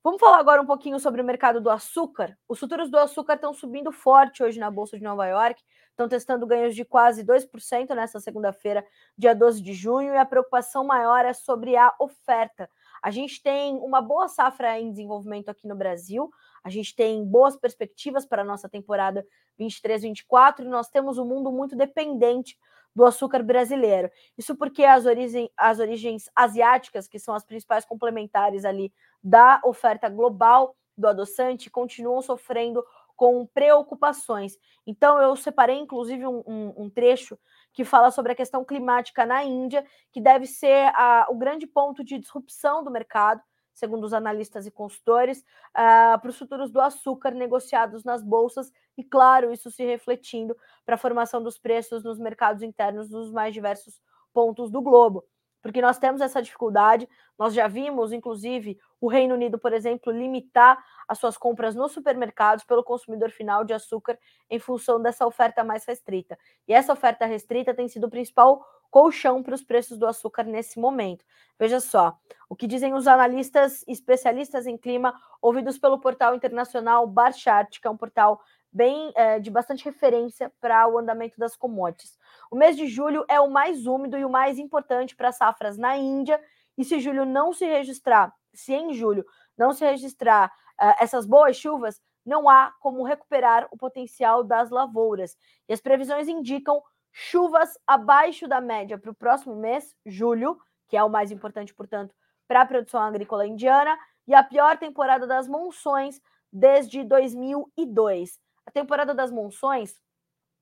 Vamos falar agora um pouquinho sobre o mercado do açúcar. Os futuros do açúcar estão subindo forte hoje na Bolsa de Nova York, estão testando ganhos de quase 2% nessa segunda-feira, dia 12 de junho, e a preocupação maior é sobre a oferta. A gente tem uma boa safra em desenvolvimento aqui no Brasil, a gente tem boas perspectivas para a nossa temporada 23-24 e nós temos um mundo muito dependente do açúcar brasileiro. Isso porque as, origem, as origens asiáticas, que são as principais complementares ali da oferta global do adoçante, continuam sofrendo com preocupações. Então, eu separei, inclusive, um, um, um, trecho que fala sobre a questão climática na Índia, que deve ser a, o grande ponto de disrupção do mercado, segundo os analistas e consultores, uh, para os futuros do açúcar negociados nas bolsas, e, claro, isso se refletindo para a formação dos preços nos mercados internos dos mais diversos pontos do globo. Porque nós temos essa dificuldade, nós já vimos, inclusive, o Reino Unido, por exemplo, limitar as suas compras nos supermercados pelo consumidor final de açúcar em função dessa oferta mais restrita. E essa oferta restrita tem sido o principal colchão para os preços do açúcar nesse momento. Veja só, o que dizem os analistas especialistas em clima, ouvidos pelo portal internacional Barchart, que é um portal bem é, de bastante referência para o andamento das commodities. O mês de julho é o mais úmido e o mais importante para safras na Índia. E se julho não se registrar, se em julho não se registrar uh, essas boas chuvas, não há como recuperar o potencial das lavouras. E as previsões indicam chuvas abaixo da média para o próximo mês, julho, que é o mais importante, portanto, para a produção agrícola indiana, e a pior temporada das monções desde 2002. A temporada das monções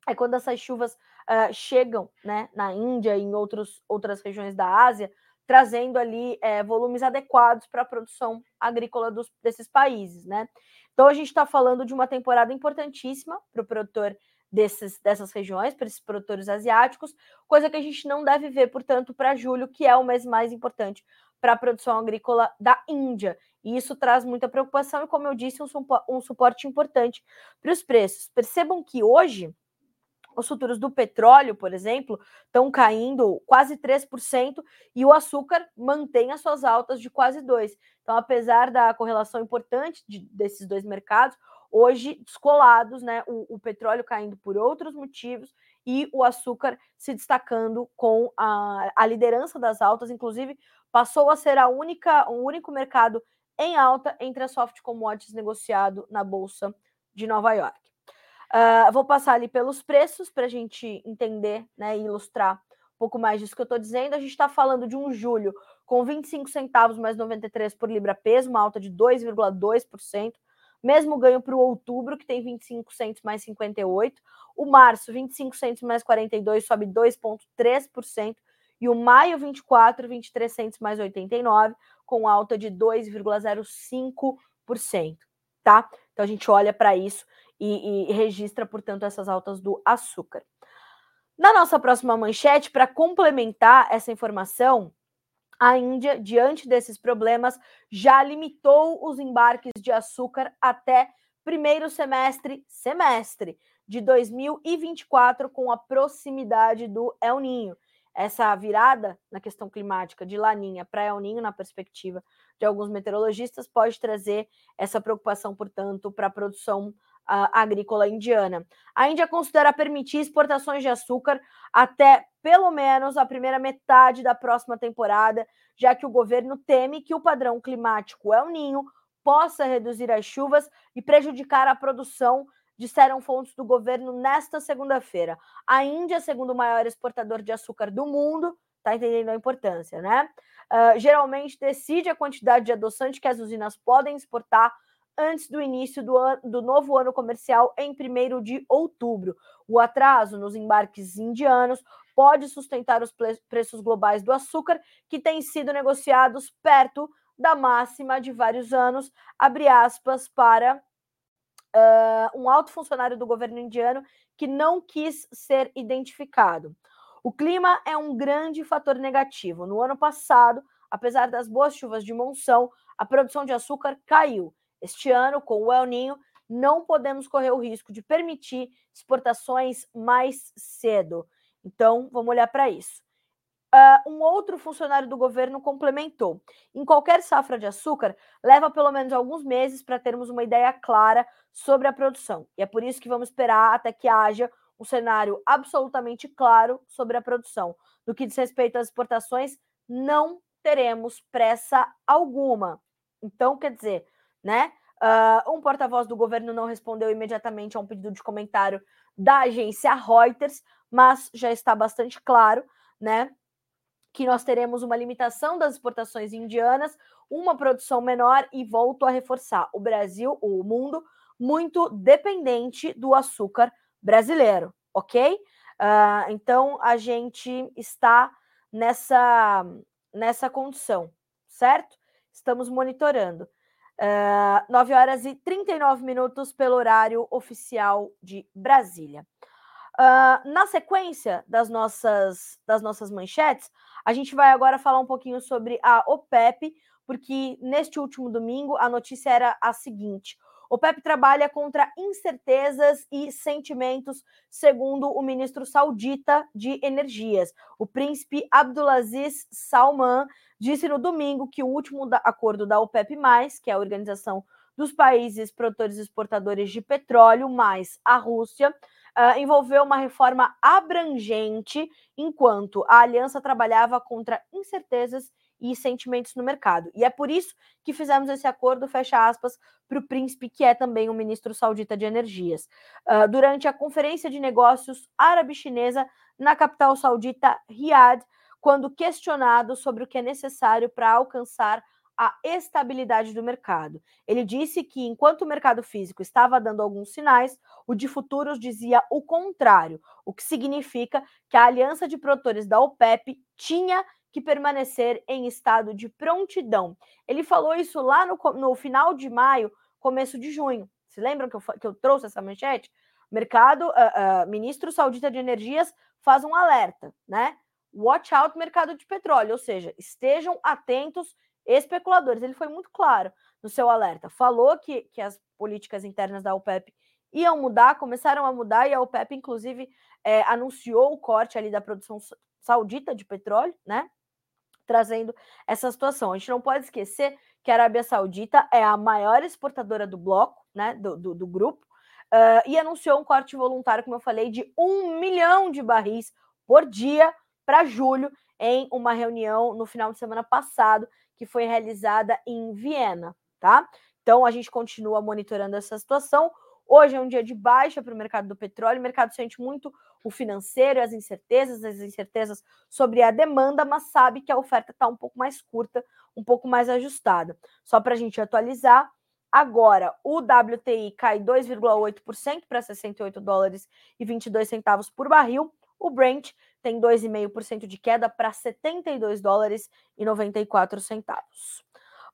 é quando essas chuvas uh, chegam né, na Índia e em outros, outras regiões da Ásia, trazendo ali é, volumes adequados para a produção agrícola dos, desses países. Né? Então, a gente está falando de uma temporada importantíssima para o produtor desses, dessas regiões, para esses produtores asiáticos, coisa que a gente não deve ver, portanto, para julho, que é o mês mais importante para a produção agrícola da Índia. E isso traz muita preocupação e, como eu disse, um, um suporte importante para os preços. Percebam que hoje os futuros do petróleo, por exemplo, estão caindo quase 3% e o açúcar mantém as suas altas de quase 2%. Então, apesar da correlação importante de, desses dois mercados, hoje descolados, né? O, o, petróleo caindo por outros motivos e o açúcar se destacando com a, a liderança das altas, inclusive passou a ser a única, o único mercado em alta entre as soft commodities negociado na Bolsa de Nova York. Uh, vou passar ali pelos preços para a gente entender né, e ilustrar um pouco mais disso que eu estou dizendo. A gente está falando de um julho com 25 centavos mais 93 por libra peso, uma alta de 2,2%. Mesmo ganho para o outubro, que tem 25 centos mais 58. O março, 25 centos mais 42, sobe 2,3%. E o maio, 24, 23 centos mais 89, com alta de 2,05%. Tá? Então a gente olha para isso e, e registra, portanto, essas altas do açúcar. Na nossa próxima manchete, para complementar essa informação, a Índia, diante desses problemas, já limitou os embarques de açúcar até primeiro semestre, semestre de 2024, com a proximidade do El Ninho. Essa virada na questão climática de Laninha para El Ninho, na perspectiva de alguns meteorologistas, pode trazer essa preocupação, portanto, para a produção agrícola indiana. A Índia considera permitir exportações de açúcar até pelo menos a primeira metade da próxima temporada, já que o governo teme que o padrão climático El Ninho possa reduzir as chuvas e prejudicar a produção, disseram fontes do governo nesta segunda-feira. A Índia, segundo o maior exportador de açúcar do mundo, está entendendo a importância, né? Uh, geralmente decide a quantidade de adoçante que as usinas podem exportar antes do início do, ano, do novo ano comercial em 1 de outubro. O atraso nos embarques indianos pode sustentar os preços globais do açúcar, que têm sido negociados perto da máxima de vários anos, abre aspas, para uh, um alto funcionário do governo indiano que não quis ser identificado. O clima é um grande fator negativo. No ano passado, apesar das boas chuvas de monção, a produção de açúcar caiu este ano, com o El Ninho, não podemos correr o risco de permitir exportações mais cedo. Então, vamos olhar para isso. Uh, um outro funcionário do governo complementou: em qualquer safra de açúcar, leva pelo menos alguns meses para termos uma ideia clara sobre a produção. E é por isso que vamos esperar até que haja um cenário absolutamente claro sobre a produção. No que diz respeito às exportações, não teremos pressa alguma. Então, quer dizer, né? Uh, um porta-voz do governo não respondeu imediatamente a um pedido de comentário da agência Reuters, mas já está bastante claro, né? Que nós teremos uma limitação das exportações indianas, uma produção menor e volto a reforçar o Brasil, o mundo, muito dependente do açúcar brasileiro, ok? Uh, então a gente está nessa nessa condição, certo? Estamos monitorando. Uh, ah, 9 horas e 39 minutos pelo horário oficial de Brasília. Uh, na sequência das nossas, das nossas manchetes, a gente vai agora falar um pouquinho sobre a OPEP, porque neste último domingo a notícia era a seguinte: OPEP trabalha contra incertezas e sentimentos, segundo o ministro saudita de Energias. O príncipe Abdulaziz Salman disse no domingo que o último acordo da OPEP, que é a organização dos países produtores e exportadores de petróleo, mais a Rússia, uh, envolveu uma reforma abrangente, enquanto a aliança trabalhava contra incertezas e sentimentos no mercado. E é por isso que fizemos esse acordo, fecha aspas, para o príncipe, que é também o ministro saudita de energias. Uh, durante a conferência de negócios árabe-chinesa na capital saudita, Riad, quando questionado sobre o que é necessário para alcançar a estabilidade do mercado. Ele disse que, enquanto o mercado físico estava dando alguns sinais, o de futuros dizia o contrário, o que significa que a aliança de produtores da OPEP tinha que permanecer em estado de prontidão. Ele falou isso lá no, no final de maio, começo de junho. Se lembram que eu, que eu trouxe essa manchete? Mercado, uh, uh, ministro saudita de energias faz um alerta, né? Watch out mercado de petróleo, ou seja, estejam atentos especuladores. Ele foi muito claro no seu alerta. Falou que, que as políticas internas da OPEP iam mudar, começaram a mudar, e a OPEP, inclusive, é, anunciou o corte ali da produção saudita de petróleo, né? Trazendo essa situação. A gente não pode esquecer que a Arábia Saudita é a maior exportadora do bloco, né? Do, do, do grupo, uh, e anunciou um corte voluntário, como eu falei, de um milhão de barris por dia para julho, em uma reunião no final de semana passado, que foi realizada em Viena, tá? Então a gente continua monitorando essa situação. Hoje é um dia de baixa para o mercado do petróleo, o mercado sente muito o financeiro, as incertezas, as incertezas sobre a demanda, mas sabe que a oferta está um pouco mais curta, um pouco mais ajustada. Só para a gente atualizar, agora o WTI cai 2,8% para 68 dólares e 22 centavos por barril, o Brent tem 2,5% de queda para 72 dólares e 94 centavos.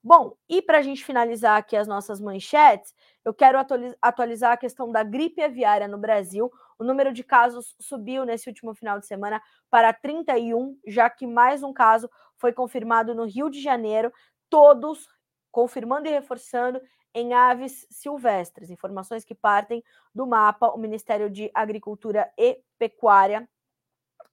Bom, e para a gente finalizar aqui as nossas manchetes, eu quero atualizar a questão da gripe aviária no Brasil. O número de casos subiu nesse último final de semana para 31, já que mais um caso foi confirmado no Rio de Janeiro, todos confirmando e reforçando em aves silvestres. Informações que partem do mapa, o Ministério de Agricultura e Pecuária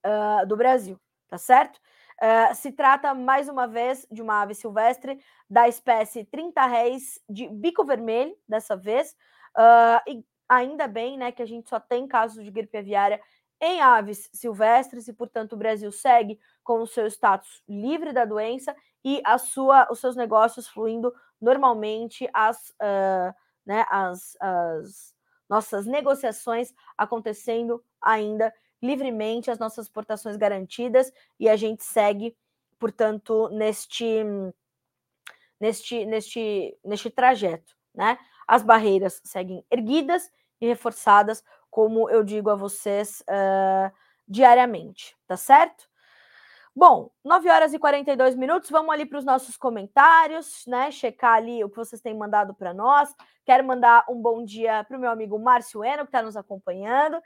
uh, do Brasil, tá certo? Uh, se trata, mais uma vez, de uma ave silvestre da espécie 30 réis de bico vermelho, dessa vez, uh, e ainda bem né, que a gente só tem casos de gripe aviária em aves silvestres e, portanto, o Brasil segue com o seu status livre da doença e a sua, os seus negócios fluindo normalmente, as, uh, né, as, as nossas negociações acontecendo ainda livremente as nossas exportações garantidas e a gente segue, portanto, neste neste neste neste trajeto, né? As barreiras seguem erguidas e reforçadas, como eu digo a vocês uh, diariamente, tá certo? Bom, 9 horas e 42 minutos, vamos ali para os nossos comentários, né? Checar ali o que vocês têm mandado para nós. Quero mandar um bom dia para o meu amigo Márcio Eno, que está nos acompanhando.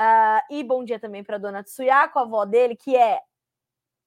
Uh, e bom dia também para dona Tsuyako, a avó dele, que é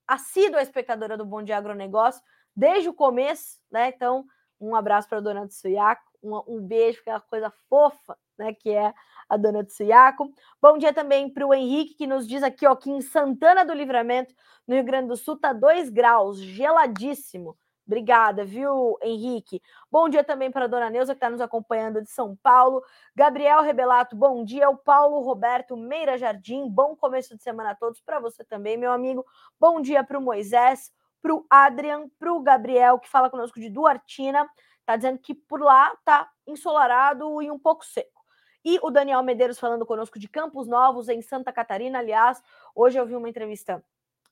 assídua espectadora do Bom Dia Agronegócio desde o começo, né? Então, um abraço para dona Tsuyako, um, um beijo, aquela coisa fofa, né? Que é a dona Tsuyako. Bom dia também para o Henrique, que nos diz aqui, ó, que em Santana do Livramento, no Rio Grande do Sul, tá 2 graus, geladíssimo. Obrigada, viu, Henrique? Bom dia também para a dona Neuza, que está nos acompanhando de São Paulo. Gabriel Rebelato, bom dia. O Paulo Roberto Meira Jardim, bom começo de semana a todos. Para você também, meu amigo. Bom dia para o Moisés, para o Adrian, para o Gabriel, que fala conosco de Duartina. Está dizendo que por lá está ensolarado e um pouco seco. E o Daniel Medeiros falando conosco de Campos Novos, em Santa Catarina. Aliás, hoje eu vi uma entrevista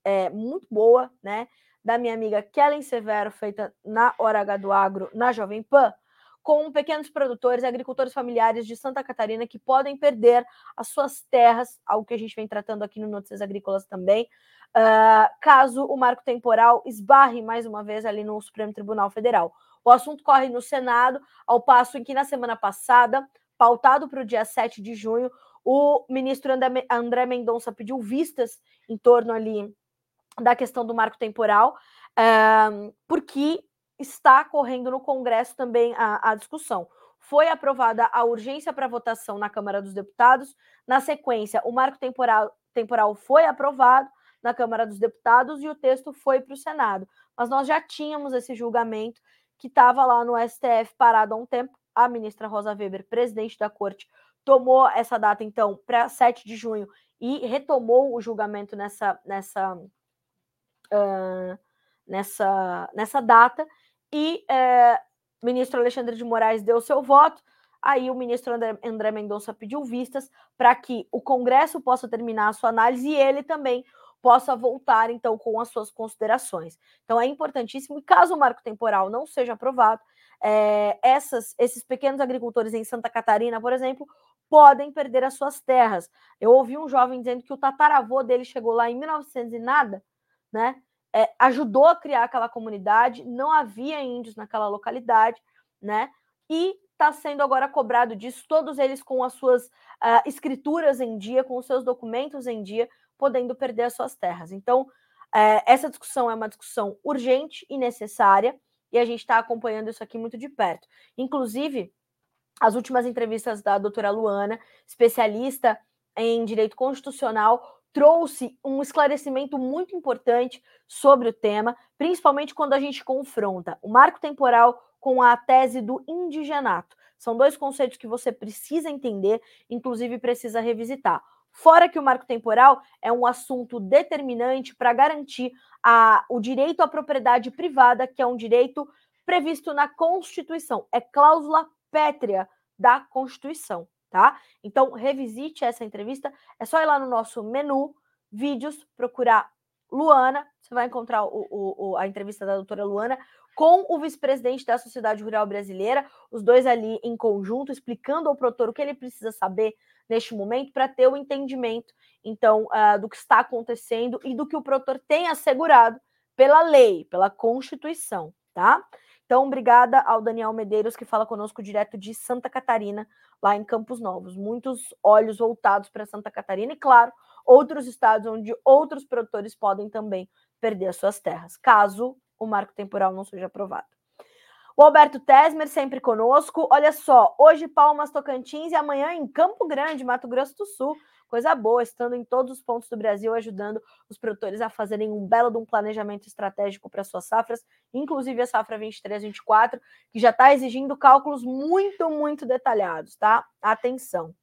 é, muito boa, né? Da minha amiga Kellen Severo, feita na Hora H do Agro, na Jovem Pan, com pequenos produtores agricultores familiares de Santa Catarina que podem perder as suas terras, algo que a gente vem tratando aqui no Notícias Agrícolas também, uh, caso o marco temporal esbarre mais uma vez ali no Supremo Tribunal Federal. O assunto corre no Senado, ao passo em que na semana passada, pautado para o dia 7 de junho, o ministro André Mendonça pediu vistas em torno ali da questão do marco temporal, uh, porque está correndo no Congresso também a, a discussão. Foi aprovada a urgência para votação na Câmara dos Deputados. Na sequência, o marco temporal, temporal foi aprovado na Câmara dos Deputados e o texto foi para o Senado. Mas nós já tínhamos esse julgamento que estava lá no STF parado há um tempo. A ministra Rosa Weber, presidente da corte, tomou essa data, então, para 7 de junho e retomou o julgamento nessa, nessa uh, nessa, nessa data, e uh, o ministro Alexandre de Moraes deu seu voto. Aí o ministro André, André Mendonça pediu vistas para que o Congresso possa terminar a sua análise e ele também possa voltar, então, com as suas considerações. Então, é importantíssimo, e caso o marco temporal não seja aprovado, é, essas, esses pequenos agricultores em Santa Catarina, por exemplo, podem perder as suas terras. Eu ouvi um jovem dizendo que o tataravô dele chegou lá em 1900 e nada, né? É, ajudou a criar aquela comunidade, não havia índios naquela localidade, né? E está sendo agora cobrado disso, todos eles com as suas uh, escrituras em dia, com os seus documentos em dia, podendo perder as suas terras. Então, uh, essa discussão é uma discussão urgente e necessária, e a gente está acompanhando isso aqui muito de perto. Inclusive, as últimas entrevistas da doutora Luana, especialista em direito constitucional, trouxe um esclarecimento muito importante sobre o tema, principalmente quando a gente confronta o marco temporal com a tese do indigenato. São dois conceitos que você precisa entender, inclusive precisa revisitar. Fora que o marco temporal é um assunto determinante para garantir a, o direito à propriedade privada, que é um direito previsto na Constituição, é cláusula pétrea da Constituição tá? Então, revisite essa entrevista. É só ir lá no nosso menu, vídeos, procurar Luana. Você vai encontrar o, o, a entrevista da doutora Luana com o vice-presidente da Sociedade Rural Brasileira, os dois ali em conjunto, explicando ao produtor o que ele precisa saber neste momento para ter o entendimento, então, uh, do que está acontecendo e do que o produtor tem assegurado pela lei, pela Constituição, tá? Então, obrigada ao Daniel Medeiros, que fala conosco direto de Santa Catarina, lá em Campos Novos. Muitos olhos voltados para Santa Catarina e, claro, outros estados onde outros produtores podem também perder as suas terras, caso o marco temporal não seja aprovado. O Alberto Tesmer sempre conosco. Olha só, hoje Palmas Tocantins e amanhã em Campo Grande, Mato Grosso do Sul coisa boa, estando em todos os pontos do Brasil, ajudando os produtores a fazerem um belo de um planejamento estratégico para suas safras, inclusive a safra 23-24, que já está exigindo cálculos muito, muito detalhados, tá? Atenção.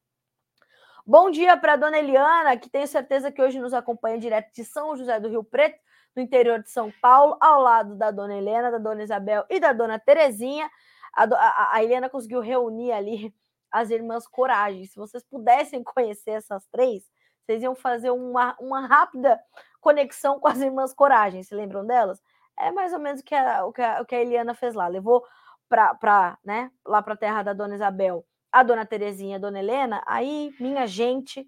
Bom dia para dona Eliana, que tenho certeza que hoje nos acompanha direto de São José do Rio Preto, no interior de São Paulo, ao lado da dona Helena, da dona Isabel e da dona Terezinha. A, a, a Helena conseguiu reunir ali as irmãs Coragem. Se vocês pudessem conhecer essas três, vocês iam fazer uma, uma rápida conexão com as irmãs Coragem. Se lembram delas? É mais ou menos o que a, o que a, o que a Eliana fez lá. Levou para né, lá para a terra da dona Isabel a dona Terezinha a dona Helena. Aí, minha gente,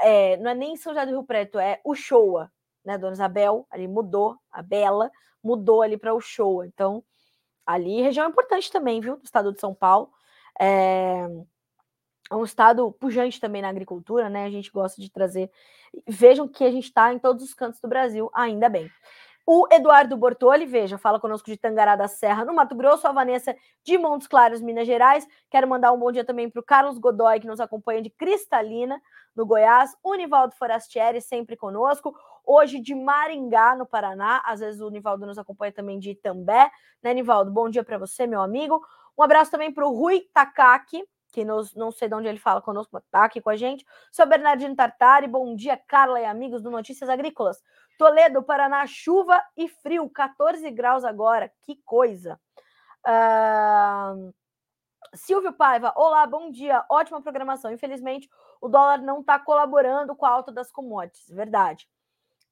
é, não é nem São José do Rio Preto, é Uchoa, né? Dona Isabel ali mudou, a Bela mudou ali para Uchoa. Então, ali região importante também, viu? Do estado de São Paulo. É, é um estado pujante também na agricultura, né? A gente gosta de trazer. Vejam que a gente está em todos os cantos do Brasil, ainda bem. O Eduardo Bortoli, veja, fala conosco de Tangará da Serra, no Mato Grosso. A Vanessa de Montes Claros, Minas Gerais. Quero mandar um bom dia também para o Carlos Godoy, que nos acompanha de Cristalina, no Goiás. O Nivaldo Forastieri, sempre conosco. Hoje de Maringá, no Paraná. Às vezes o Nivaldo nos acompanha também de Itambé. Né, Nivaldo? Bom dia para você, meu amigo. Um abraço também para o Rui Takaki, que nos, não sei de onde ele fala conosco, mas tá aqui com a gente. Sou Bernardino Tartari. Bom dia, Carla e amigos do Notícias Agrícolas. Toledo, Paraná, chuva e frio, 14 graus agora, que coisa. Uh... Silvio Paiva, olá, bom dia, ótima programação. Infelizmente, o dólar não está colaborando com a alta das commodities, verdade.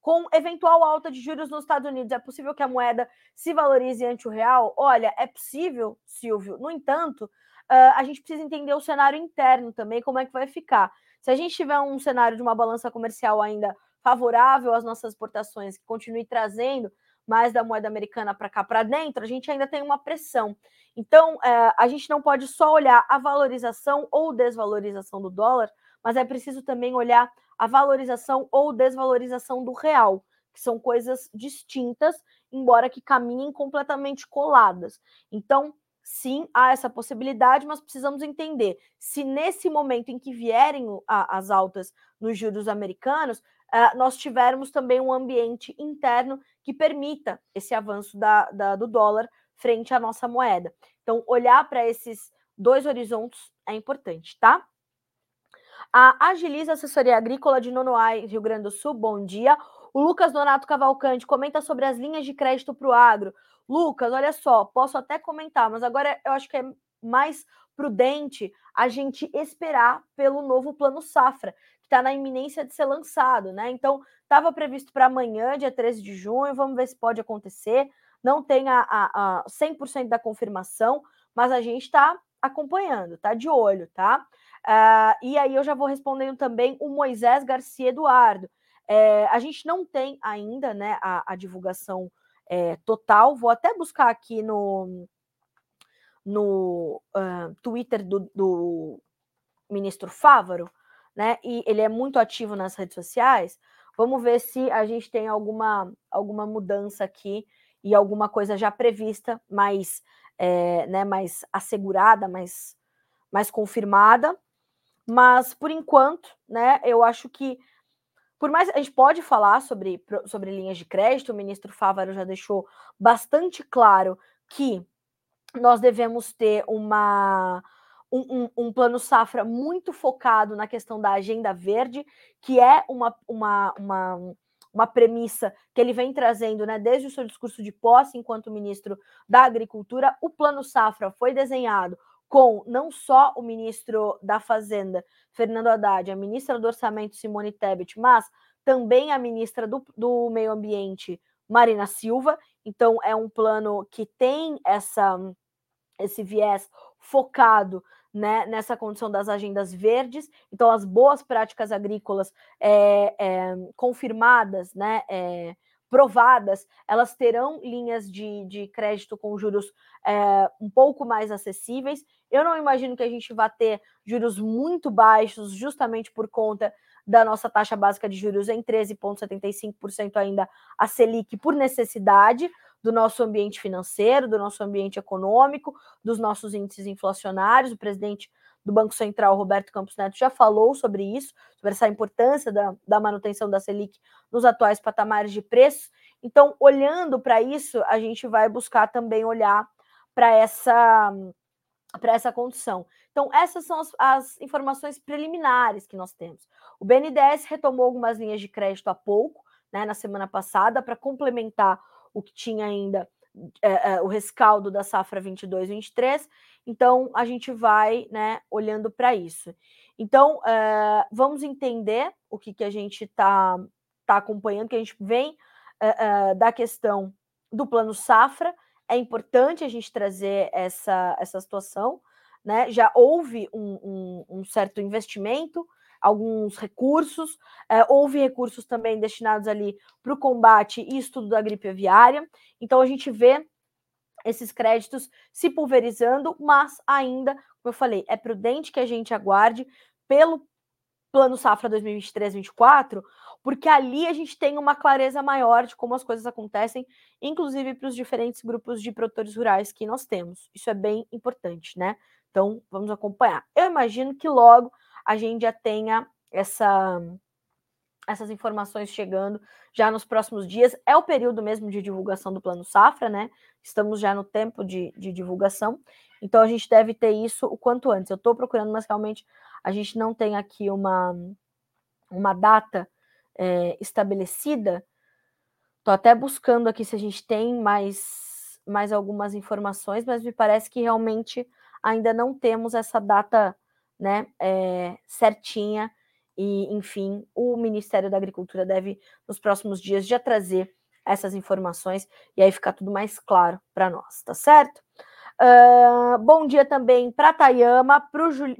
Com eventual alta de juros nos Estados Unidos, é possível que a moeda se valorize ante o real? Olha, é possível, Silvio. No entanto, uh, a gente precisa entender o cenário interno também, como é que vai ficar. Se a gente tiver um cenário de uma balança comercial ainda favorável às nossas exportações, que continue trazendo mais da moeda americana para cá para dentro, a gente ainda tem uma pressão. Então, é, a gente não pode só olhar a valorização ou desvalorização do dólar, mas é preciso também olhar a valorização ou desvalorização do real, que são coisas distintas, embora que caminhem completamente coladas. Então, sim, há essa possibilidade, mas precisamos entender se nesse momento em que vierem as altas nos juros americanos, uh, nós tivermos também um ambiente interno que permita esse avanço da, da, do dólar frente à nossa moeda. Então, olhar para esses dois horizontes é importante, tá? A Agiliza Assessoria Agrícola de Nonoai, Rio Grande do Sul, bom dia. O Lucas Donato Cavalcante comenta sobre as linhas de crédito para o agro. Lucas, olha só, posso até comentar, mas agora eu acho que é mais prudente a gente esperar pelo novo plano safra, está na iminência de ser lançado, né? Então, estava previsto para amanhã, dia 13 de junho, vamos ver se pode acontecer. Não tem a, a, a 100% da confirmação, mas a gente está acompanhando, tá de olho, tá? Uh, e aí eu já vou respondendo também o Moisés Garcia Eduardo. É, a gente não tem ainda né, a, a divulgação é, total, vou até buscar aqui no, no uh, Twitter do, do ministro Fávaro, né? E ele é muito ativo nas redes sociais. Vamos ver se a gente tem alguma, alguma mudança aqui e alguma coisa já prevista, mais, é, né, mais assegurada, mais, mais confirmada. Mas por enquanto, né, eu acho que por mais a gente pode falar sobre, sobre linhas de crédito, o ministro Fávaro já deixou bastante claro que nós devemos ter uma um, um, um, plano safra muito focado na questão da agenda verde, que é uma, uma, uma, uma premissa que ele vem trazendo né, desde o seu discurso de posse enquanto ministro da Agricultura. O plano safra foi desenhado com não só o ministro da Fazenda, Fernando Haddad, a ministra do Orçamento, Simone Tebet, mas também a ministra do, do Meio Ambiente, Marina Silva. Então, é um plano que tem essa, esse viés focado né, nessa condição das agendas verdes. Então, as boas práticas agrícolas é, é, confirmadas, né, é, provadas, elas terão linhas de, de crédito com juros um pouco mais acessíveis. Eu não imagino que a gente vá ter juros muito baixos, justamente por conta da nossa taxa básica de juros em 13,75% ainda a Selic por necessidade, do nosso ambiente financeiro, do nosso ambiente econômico, dos nossos índices inflacionários. O presidente do Banco Central, Roberto Campos Neto, já falou sobre isso, sobre essa importância da, da manutenção da Selic nos atuais patamares de preços. Então, olhando para isso, a gente vai buscar também olhar para essa para essa condição. Então, essas são as, as, informações preliminares que nós temos. O BNDES retomou algumas linhas de crédito há pouco, né, na semana passada, para complementar o que tinha ainda é, é, o rescaldo da safra 22, 23. Então, a gente vai né, olhando para isso. Então, é, vamos entender o que, que a gente está tá acompanhando, que a gente vem da questão do plano safra. É importante a gente trazer essa, essa situação. Né? Já houve um, um, um certo investimento alguns recursos. É, houve recursos também destinados ali para o combate e estudo da gripe aviária. Então a gente vê esses créditos se pulverizando, mas ainda, como eu falei, é prudente que a gente aguarde pelo Plano Safra 2023-24, porque ali a gente tem uma clareza maior de como as coisas acontecem, inclusive para os diferentes grupos de produtores rurais que nós temos. Isso é bem importante, né? Então, vamos acompanhar. Eu imagino que logo a gente já tenha essa, essas informações chegando já nos próximos dias. É o período mesmo de divulgação do Plano Safra, né? Estamos já no tempo de, de divulgação. Então, a gente deve ter isso o quanto antes. Eu estou procurando, mas realmente a gente não tem aqui uma, uma data é, estabelecida. Estou até buscando aqui se a gente tem mais, mais algumas informações, mas me parece que realmente ainda não temos essa data né, é, certinha. E, enfim, o Ministério da Agricultura deve, nos próximos dias, já trazer essas informações e aí ficar tudo mais claro para nós, tá certo? Uh, bom dia também para Tayama,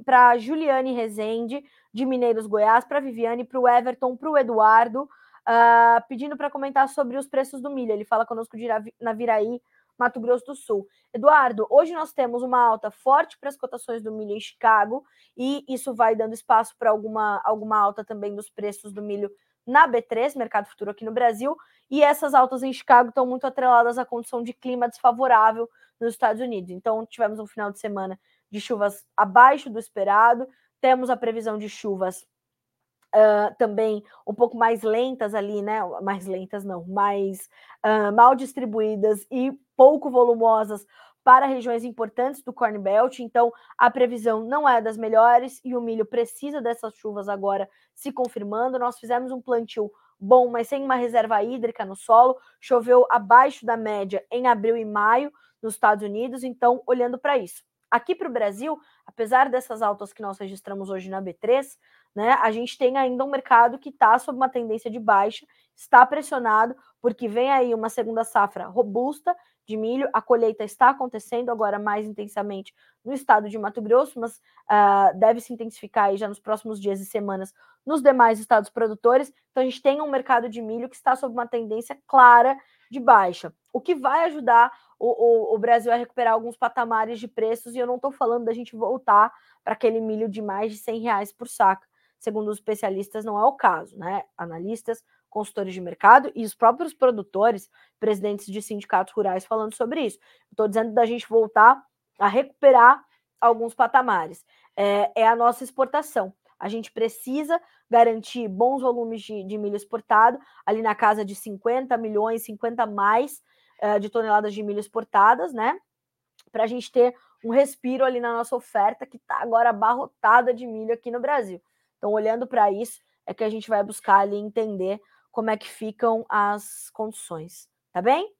para Juliane Rezende, de Mineiros Goiás, para Viviane, para o Everton, para o Eduardo, uh, pedindo para comentar sobre os preços do milho. Ele fala conosco de Naviraí, Mato Grosso do Sul. Eduardo, hoje nós temos uma alta forte para as cotações do milho em Chicago, e isso vai dando espaço para alguma, alguma alta também dos preços do milho na B3, mercado futuro aqui no Brasil, e essas altas em Chicago estão muito atreladas à condição de clima desfavorável nos Estados Unidos. Então, tivemos um final de semana de chuvas abaixo do esperado, temos a previsão de chuvas uh, também um pouco mais lentas ali, né? Mais lentas não, mais uh, mal distribuídas e pouco volumosas para regiões importantes do Corn Belt, então a previsão não é das melhores e o milho precisa dessas chuvas agora se confirmando. Nós fizemos um plantio bom, mas sem uma reserva hídrica no solo, choveu abaixo da média em abril e maio nos Estados Unidos, então olhando para isso. Aqui para o Brasil, apesar dessas altas que nós registramos hoje na B3, né, a gente tem ainda um mercado que está sob uma tendência de baixa, está pressionado, porque vem aí uma segunda safra robusta de milho. A colheita está acontecendo agora mais intensamente no estado de Mato Grosso, mas uh, deve se intensificar aí já nos próximos dias e semanas nos demais estados produtores. Então a gente tem um mercado de milho que está sob uma tendência clara de baixa, o que vai ajudar o, o, o Brasil a recuperar alguns patamares de preços. E eu não estou falando da gente voltar para aquele milho de mais de 100 reais por saco. Segundo os especialistas, não é o caso, né? Analistas consultores de mercado e os próprios produtores, presidentes de sindicatos rurais falando sobre isso. Estou dizendo da gente voltar a recuperar alguns patamares. É, é, a nossa exportação. A gente precisa garantir bons volumes de, de, milho exportado, ali na casa de 50 milhões, 50 mais é, de toneladas de milho exportadas, né? Para a gente ter um respiro ali na nossa oferta, que está agora abarrotada de milho aqui no Brasil. Então, olhando para isso, é que a gente vai buscar ali entender como é que ficam as condições, tá bem?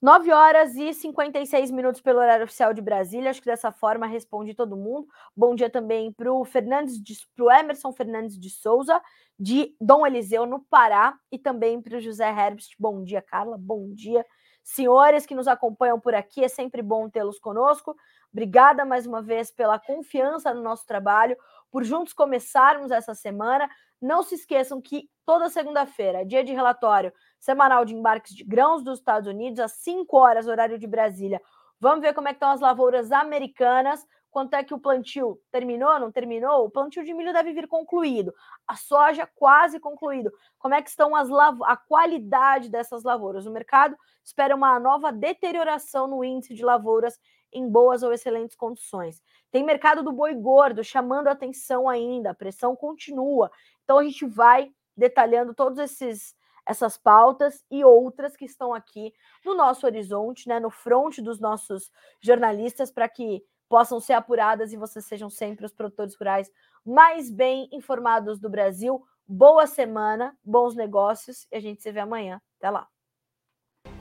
9 horas e 56 minutos pelo horário oficial de Brasília. Acho que dessa forma responde todo mundo. Bom dia também para o Fernandes para o Emerson Fernandes de Souza, de Dom Eliseu, no Pará, e também para o José Herbst. Bom dia, Carla. Bom dia. Senhores que nos acompanham por aqui, é sempre bom tê-los conosco. Obrigada mais uma vez pela confiança no nosso trabalho, por juntos começarmos essa semana. Não se esqueçam que toda segunda-feira, dia de relatório semanal de embarques de grãos dos Estados Unidos, às 5 horas, horário de Brasília. Vamos ver como é estão as lavouras americanas, quanto é que o plantio terminou, não terminou? O plantio de milho deve vir concluído. A soja quase concluído. Como é que estão as a qualidade dessas lavouras? O mercado espera uma nova deterioração no índice de lavouras em boas ou excelentes condições. Tem mercado do boi gordo chamando a atenção ainda, a pressão continua. Então a gente vai detalhando todos esses essas pautas e outras que estão aqui no nosso horizonte, né, no front dos nossos jornalistas para que possam ser apuradas e vocês sejam sempre os produtores rurais mais bem informados do Brasil. Boa semana, bons negócios e a gente se vê amanhã. Até lá.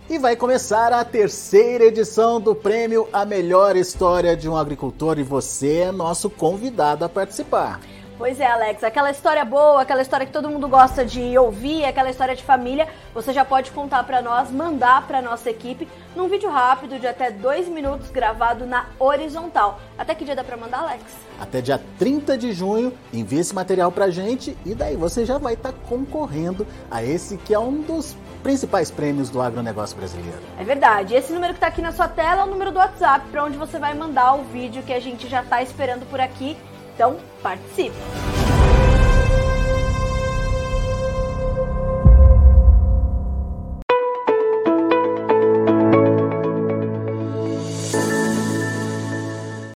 E vai começar a terceira edição do prêmio A Melhor História de um Agricultor e você é nosso convidado a participar. Pois é, Alex, aquela história boa, aquela história que todo mundo gosta de ouvir, aquela história de família, você já pode contar para nós, mandar para nossa equipe num vídeo rápido de até dois minutos gravado na horizontal. Até que dia dá para mandar, Alex? Até dia 30 de junho, envie esse material pra gente e daí você já vai estar tá concorrendo a esse que é um dos principais prêmios do agronegócio brasileiro. É verdade. Esse número que está aqui na sua tela é o número do WhatsApp para onde você vai mandar o vídeo que a gente já está esperando por aqui. Então, participe!